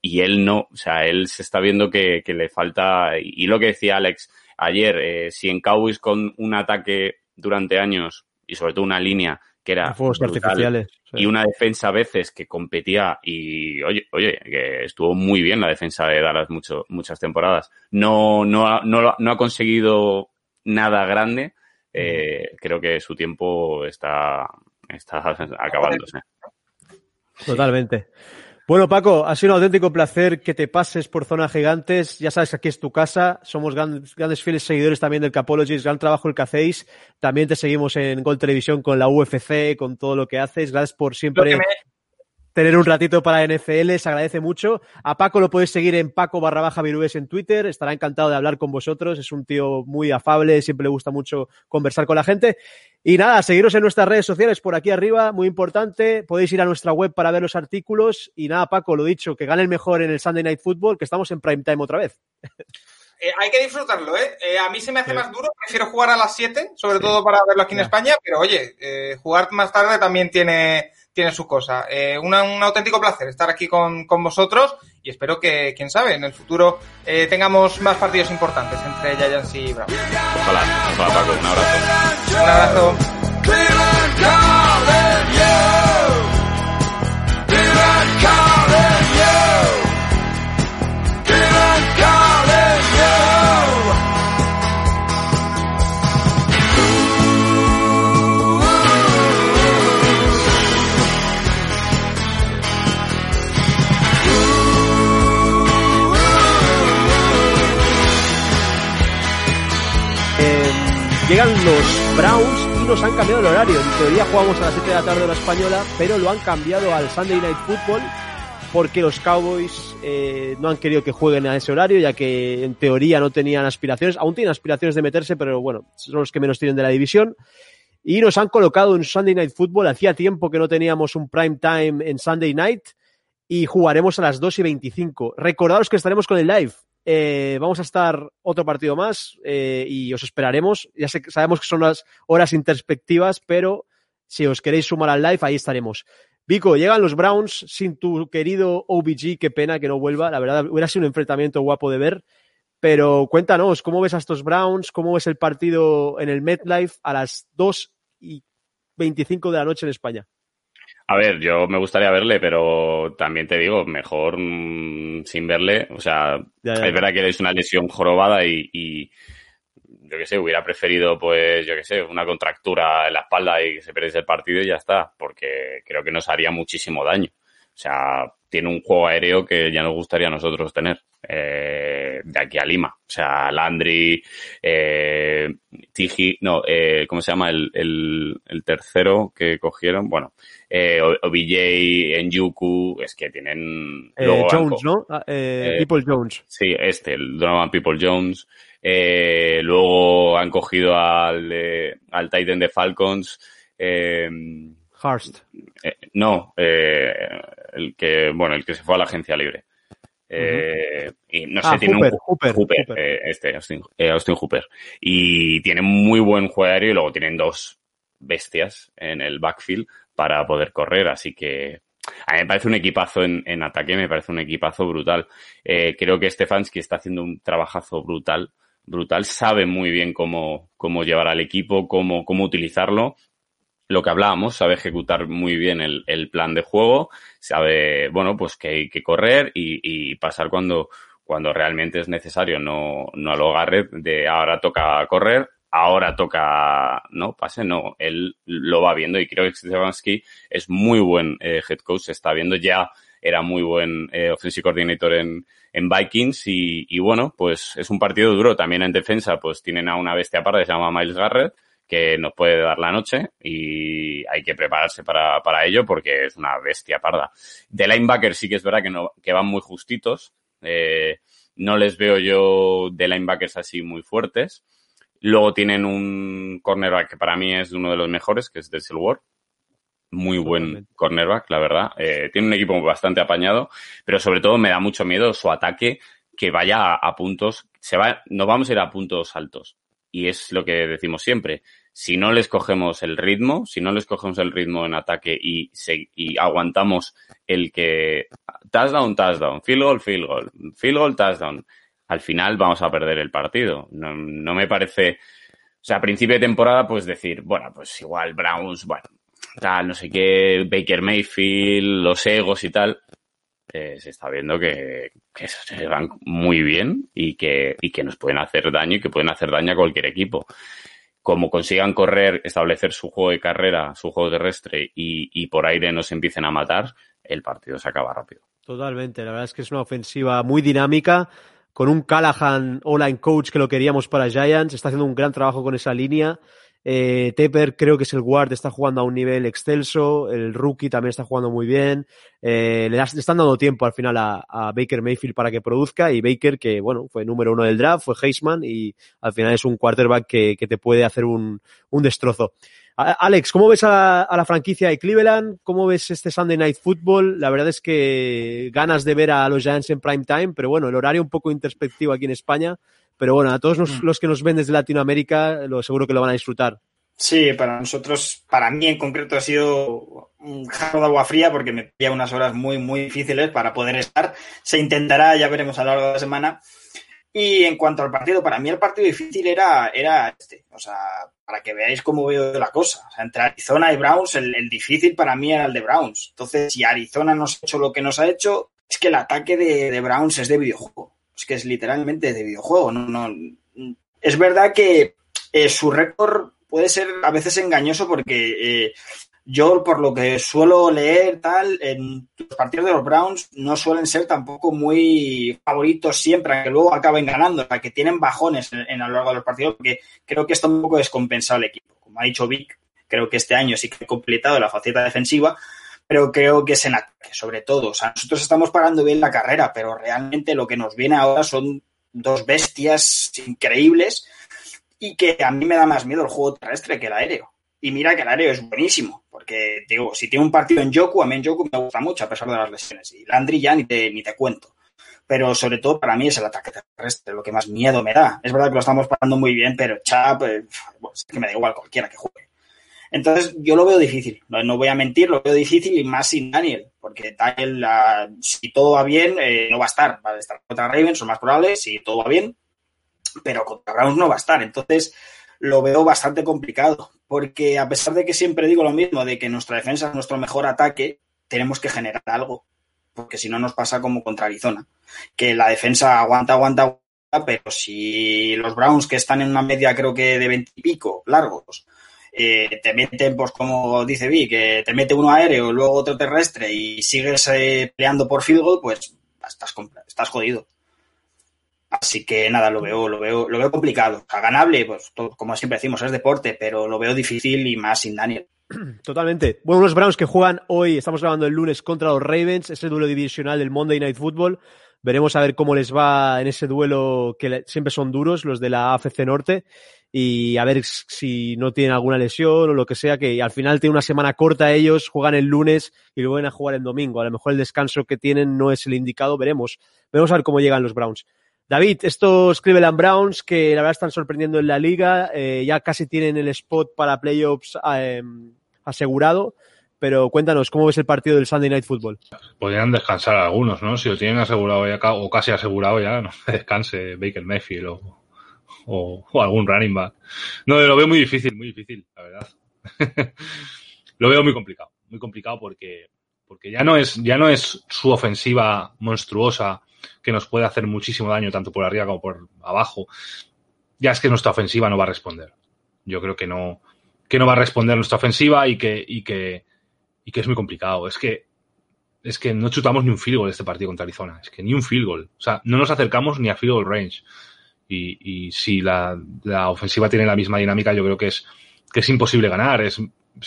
Y él no, o sea, él se está viendo que, que le falta, y lo que decía Alex ayer, si en Cowboys con un ataque durante años, y sobre todo una línea que era Fuegos artificiales. sí. y una defensa a veces que competía y oye, oye, que estuvo muy bien la defensa de Dallas mucho, muchas temporadas. No, no, ha, no, no ha conseguido nada grande. Eh, creo que su tiempo está, está acabándose. Totalmente. Bueno, Paco, ha sido un auténtico placer que te pases por Zona Gigantes. Ya sabes que aquí es tu casa. Somos grandes, fieles seguidores también del Capologist. Gran trabajo el que hacéis. También te seguimos en Gol Televisión con la UFC, con todo lo que haces. Gracias por siempre tener un ratito para NFL, se agradece mucho. A Paco lo podéis seguir en Paco barra baja Virubes en Twitter, estará encantado de hablar con vosotros, es un tío muy afable, siempre le gusta mucho conversar con la gente. Y nada, seguiros en nuestras redes sociales por aquí arriba, muy importante, podéis ir a nuestra web para ver los artículos. Y nada, Paco, lo dicho, que gane el mejor en el Sunday Night Football, que estamos en prime time otra vez. eh, hay que disfrutarlo, ¿eh? Eh, A mí se me hace más duro, prefiero jugar a las 7, sobre todo para verlo aquí en. España, pero oye, eh, jugar más tarde también tiene, tiene su cosa. Eh, una- un auténtico placer estar aquí con, con vosotros y espero que, quién sabe, en el futuro eh, tengamos más partidos importantes entre Giants y Browns. Ojalá, ojalá Paco, un abrazo. Un abrazo. Cleveland calling you. Cleveland calling los Browns y nos han cambiado el horario. En teoría jugamos a las 7 de la tarde hora española, pero lo han cambiado al Sunday Night Football porque los Cowboys eh, no han querido que jueguen a ese horario, ya que en teoría no tenían aspiraciones, aún tienen aspiraciones de meterse, pero bueno, son los que menos tienen de la división. Y nos han colocado en Sunday Night Football. Hacía tiempo que no teníamos un prime time en Sunday Night y jugaremos a las 2 y 25. Recordaros que estaremos con el live. Eh, vamos a estar otro partido más eh, y os esperaremos. Ya sé, sabemos que son las horas introspectivas, pero si os queréis sumar al live, ahí estaremos. Vico, llegan los Browns sin tu querido OBG, qué pena que no vuelva. La verdad, hubiera sido un enfrentamiento guapo de ver. Pero cuéntanos, ¿cómo ves a estos Browns? ¿Cómo ves el partido en el MetLife a las 2 y 25 de la noche en España? A ver, yo me gustaría verle, pero también te digo, mejor mm, sin verle. O sea, Ya, ya, es verdad que es una lesión jorobada y, y yo qué sé, hubiera preferido, pues, yo qué sé, una contractura en la espalda y que se perdiese el partido y ya está, porque creo que nos haría muchísimo daño. O sea, tiene un juego aéreo que ya nos gustaría a nosotros tener eh, de aquí a Lima. O sea, Landry, eh, Tiji, no, eh, ¿cómo se llama el, el, el tercero que cogieron? Bueno, eh, OBJ, Nyuku, es que tienen... Eh, luego Jones, co- ¿no? Ah, eh, Eh, People Jones. Sí, este, el Donovan People Jones. Eh, luego han cogido al, al Titan de Falcons. Eh, Eh, no, eh, el que, bueno, el que se fue a la agencia libre. Eh, Y no sé, Ah, tiene Hooper, un Hooper, Hooper. eh, este, Austin, Austin Hooper. Y tiene muy buen juego aéreo y luego tienen dos bestias en el backfield para poder correr, así que a mí me parece un equipazo en, en ataque, me parece un equipazo brutal. Eh, creo que Stefanski está haciendo un trabajazo brutal, brutal, sabe muy bien cómo, cómo llevar al equipo, cómo, cómo utilizarlo. Lo que hablábamos, sabe ejecutar muy bien el, plan de juego, sabe, bueno, pues que hay que correr y, pasar cuando, cuando realmente es necesario, no, no a lo Garrett de ahora toca correr, ahora toca, no, pase, no, él lo va viendo y creo que Stefanski es muy buen eh, head coach, se está viendo ya, era muy buen eh, offensive coordinator en, en Vikings y, y bueno, pues es un partido duro, también en defensa pues tienen a una bestia que se llama Miles Garrett, que nos puede dar la noche y hay que prepararse para, para ello porque es una bestia parda. De linebacker sí que es verdad que, no, que van muy justitos, eh, no les veo yo de linebackers así muy fuertes. Luego tienen un cornerback que para mí es uno de los mejores, que es Denzel Ward. Muy buen cornerback, la verdad. Eh, tiene un equipo bastante apañado, pero sobre todo me da mucho miedo su ataque que vaya a, a puntos. Se va, nos vamos a ir a puntos altos. Y es lo que decimos siempre. Si no les cogemos el ritmo, si no les cogemos el ritmo en ataque y, se, y aguantamos el que touchdown, touchdown, field goal, field goal, field goal, touchdown, al final vamos a perder el partido. No, me parece, o sea, a principio de temporada, pues decir, bueno, pues igual Browns, bueno, tal, no sé qué, Baker Mayfield, los egos y tal, eh, se está viendo que, que se van muy bien y que, y que nos pueden hacer daño y que pueden hacer daño a cualquier equipo. Como consigan correr, establecer su juego de carrera, su juego terrestre y, y por aire nos empiecen a matar, el partido se acaba rápido. Totalmente, la verdad es que es una ofensiva muy dinámica, con un Callahan online coach que lo queríamos para Giants, está haciendo un gran trabajo con esa línea. Eh, Tepper creo que es el guard, está jugando a un nivel excelso, el rookie también está jugando muy bien, eh, le, das- le están dando tiempo al final a, a Baker Mayfield para que produzca y Baker que bueno, fue número uno del draft, fue Heisman y al final es un quarterback que, que te puede hacer un, un destrozo. Alex, ¿cómo ves a, a la franquicia de Cleveland? ¿Cómo ves este Sunday Night Football? La verdad es que ganas de ver a los Giants en prime time, pero bueno, el horario un poco introspectivo aquí en España. Pero bueno, a todos los, los que nos ven desde Latinoamérica, lo seguro que lo van a disfrutar. Sí, para nosotros, para mí en concreto ha sido un jarro de agua fría porque me pilla unas horas muy, muy difíciles para poder estar. Se intentará, ya veremos a lo largo de la semana. Y en cuanto al partido, para mí el partido difícil era, era este. O sea, para que veáis cómo veo la cosa. O sea, entre Arizona y Browns, el, el difícil para mí era el de Browns. Entonces, si Arizona nos ha hecho lo que nos ha hecho, es que el ataque de, de Browns es de videojuego. Que es literalmente de videojuego. No, no, es verdad que eh, su récord puede ser a veces engañoso porque eh, yo, por lo que suelo leer, tal, en los partidos de los Browns no suelen ser tampoco muy favoritos siempre, aunque luego acaben ganando, o sea, que tienen bajones en, a lo largo de los partidos, porque creo que está un poco descompensado el equipo. Como ha dicho Vic, creo que este año sí que ha completado la faceta defensiva, pero creo que es en ataque, sobre todo. O sea, nosotros estamos parando bien la carrera, pero realmente lo que nos viene ahora son dos bestias increíbles y que a mí me da más miedo el juego terrestre que el aéreo. Y mira que el aéreo es buenísimo, porque digo, si tiene un partido en Yoku, a mí en Yoku me gusta mucho a pesar de las lesiones. Y Landry ya ni te, ni te cuento. Pero sobre todo para mí es el ataque terrestre, lo que más miedo me da. Es verdad que lo estamos parando muy bien, pero Chap, eh, es que me da igual cualquiera que juegue. Entonces yo lo veo difícil, no, voy a mentir, lo veo difícil y más sin Daniel, porque Daniel, uh, si todo va bien, eh, no va a estar, va a estar contra Ravens, son más probables, si todo va bien, pero contra Browns no va a estar. Entonces lo veo bastante complicado, porque a pesar de que siempre digo lo mismo, de que nuestra defensa es nuestro mejor ataque, tenemos que generar algo, porque si no nos pasa como contra Arizona, que la defensa aguanta, aguanta, aguanta, pero si los Browns, que están en una media creo que de 20 y pico largos, eh, te meten, pues como dice Vi, que te mete uno aéreo, luego otro terrestre y sigues eh, peleando por field goal, pues estás, estás jodido. Así que nada, lo veo, lo veo, lo veo complicado. Ganable, pues como siempre decimos, es deporte, pero lo veo difícil y más sin Daniel. Totalmente. Bueno, los Browns que juegan hoy, estamos grabando el lunes contra los Ravens, ese duelo divisional del Monday Night Football. Veremos a ver cómo les va en ese duelo que siempre son duros, los de la AFC Norte, y a ver si no tienen alguna lesión o lo que sea, que al final tienen una semana corta ellos, juegan el lunes y luego van a jugar el domingo. A lo mejor el descanso que tienen no es el indicado, veremos. Veremos a ver cómo llegan los Browns. David, estos Cleveland Browns que la verdad están sorprendiendo en la liga, eh, ya casi tienen el spot para playoffs eh, asegurado, pero cuéntanos, ¿cómo ves el partido del Sunday Night Football? Podrían descansar algunos, ¿no? Si lo tienen asegurado ya, o casi asegurado ya, no descanse Baker Mayfield o, o, algún running back. No, lo veo muy difícil, muy difícil, la verdad. lo veo muy complicado, muy complicado porque, porque ya no es, ya no es su ofensiva monstruosa que nos puede hacer muchísimo daño tanto por arriba como por abajo. Ya es que nuestra ofensiva no va a responder. Yo creo que no, que no va a responder nuestra ofensiva y que, y que, y que es muy complicado. Es que es que no chutamos ni un field goal este partido contra Arizona. Es que ni un field goal. O sea, no nos acercamos ni a field goal range. Y, si la, ofensiva tiene la misma dinámica, yo creo que es, que es imposible ganar. Es,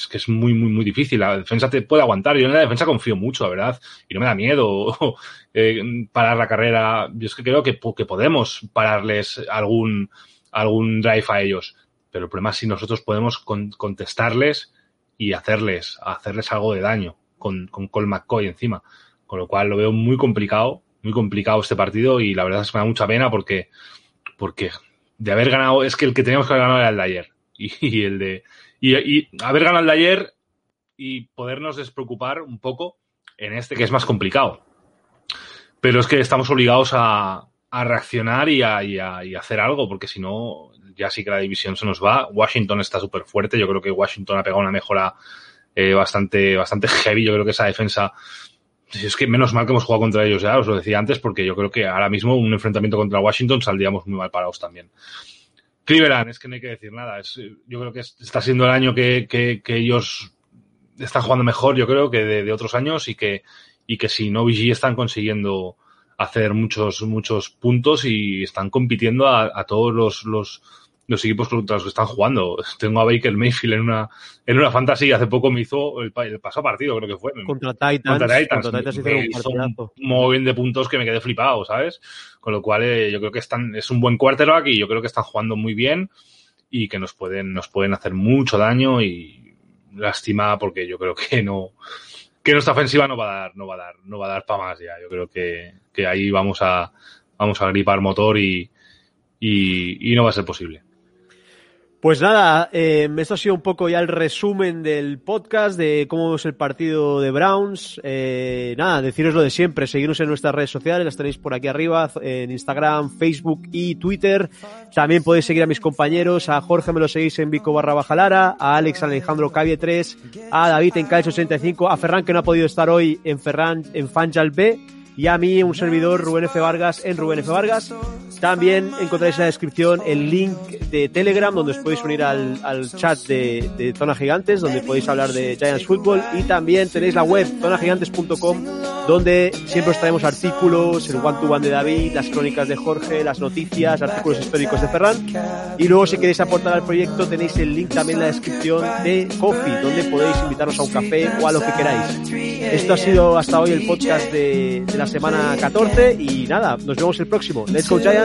que es muy, muy, muy difícil. La defensa te puede aguantar. Yo en la defensa confío mucho, la verdad. Y no me da miedo eh, parar la carrera. Yo es que creo que, que podemos pararles algún, algún drive a ellos. Pero el problema es si nosotros podemos con- contestarles y hacerles, hacerles algo de daño con, con Cole McCoy encima. Con lo cual lo veo muy complicado, muy complicado este partido y la verdad es que me da mucha pena porque, porque de haber ganado, es que el que teníamos que haber ganado era el de ayer. Y, el de, y, haber ganado el de ayer y podernos despreocupar un poco en este que es más complicado. Pero es que estamos obligados a, reaccionar y a hacer algo, porque si no, ya sí que la división se nos va. Washington está súper fuerte. Yo creo que Washington ha pegado una mejora eh, bastante, bastante heavy. Yo creo que esa defensa. Si Es que menos mal que hemos jugado contra ellos ya, os lo decía antes, porque yo creo que ahora mismo un enfrentamiento contra Washington saldríamos muy mal parados también. Cleveland, es que no hay que decir nada. Es, yo creo que es- está siendo el año que, que, ellos están jugando mejor, yo creo, que de, otros años y que, y que si no VG están consiguiendo hacer muchos, muchos puntos y están compitiendo a, todos los, los equipos contra los que están jugando. Tengo a Baker Mayfield en una, en una fantasy, hace poco me hizo el, el pasado partido, creo que fue. Contra Titans, Contra Titans. contra Titans me hizo un mogollón de puntos que me quedé flipado, ¿sabes? Con lo cual eh, yo creo que están, es un buen quarterback y yo creo que están jugando muy bien y que nos pueden, nos pueden hacer mucho daño y lástima porque yo creo que no, que nuestra ofensiva no va a dar, no va a dar, no va a dar para más ya. Yo creo que, que ahí vamos a, vamos a gripar motor y, y, y no va a ser posible. Pues nada, eh, esto ha sido un poco ya el resumen del podcast de cómo vemos el partido de Browns. Eh, nada, deciros lo de siempre, seguirnos en nuestras redes sociales, las tenéis por aquí arriba, en Instagram, Facebook y Twitter. También podéis seguir a mis compañeros, a Jorge me lo seguís en Vico barra Bajalara, a Alex Alejandro Cavie 3, a David en Calcio 85, a Ferran que no ha podido estar hoy en Ferran en Fanjal B y a mí un servidor Rubén F. Vargas en Rubén F. Vargas. También encontráis en la descripción el link de Telegram donde os podéis unir al, al chat de, de Zona Gigantes donde podéis hablar de Giants Football y también tenéis la web zonagigantes.com donde siempre os traemos artículos, el one to one de David, las crónicas de Jorge, las noticias, artículos históricos de Ferran y luego si queréis aportar al proyecto tenéis el link también en la descripción de Coffee donde podéis invitarnos a un café o a lo que queráis. Esto ha sido hasta hoy el podcast de, de la semana 14 y nada, nos vemos el próximo. Let's go Giants,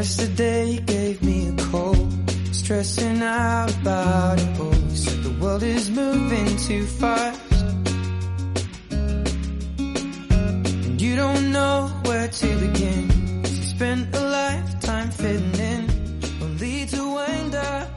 Yesterday you gave me a cold, stressing out about it all. You said the world is moving too fast, and you don't know where to begin. You spent a lifetime fitting in, only to wind up.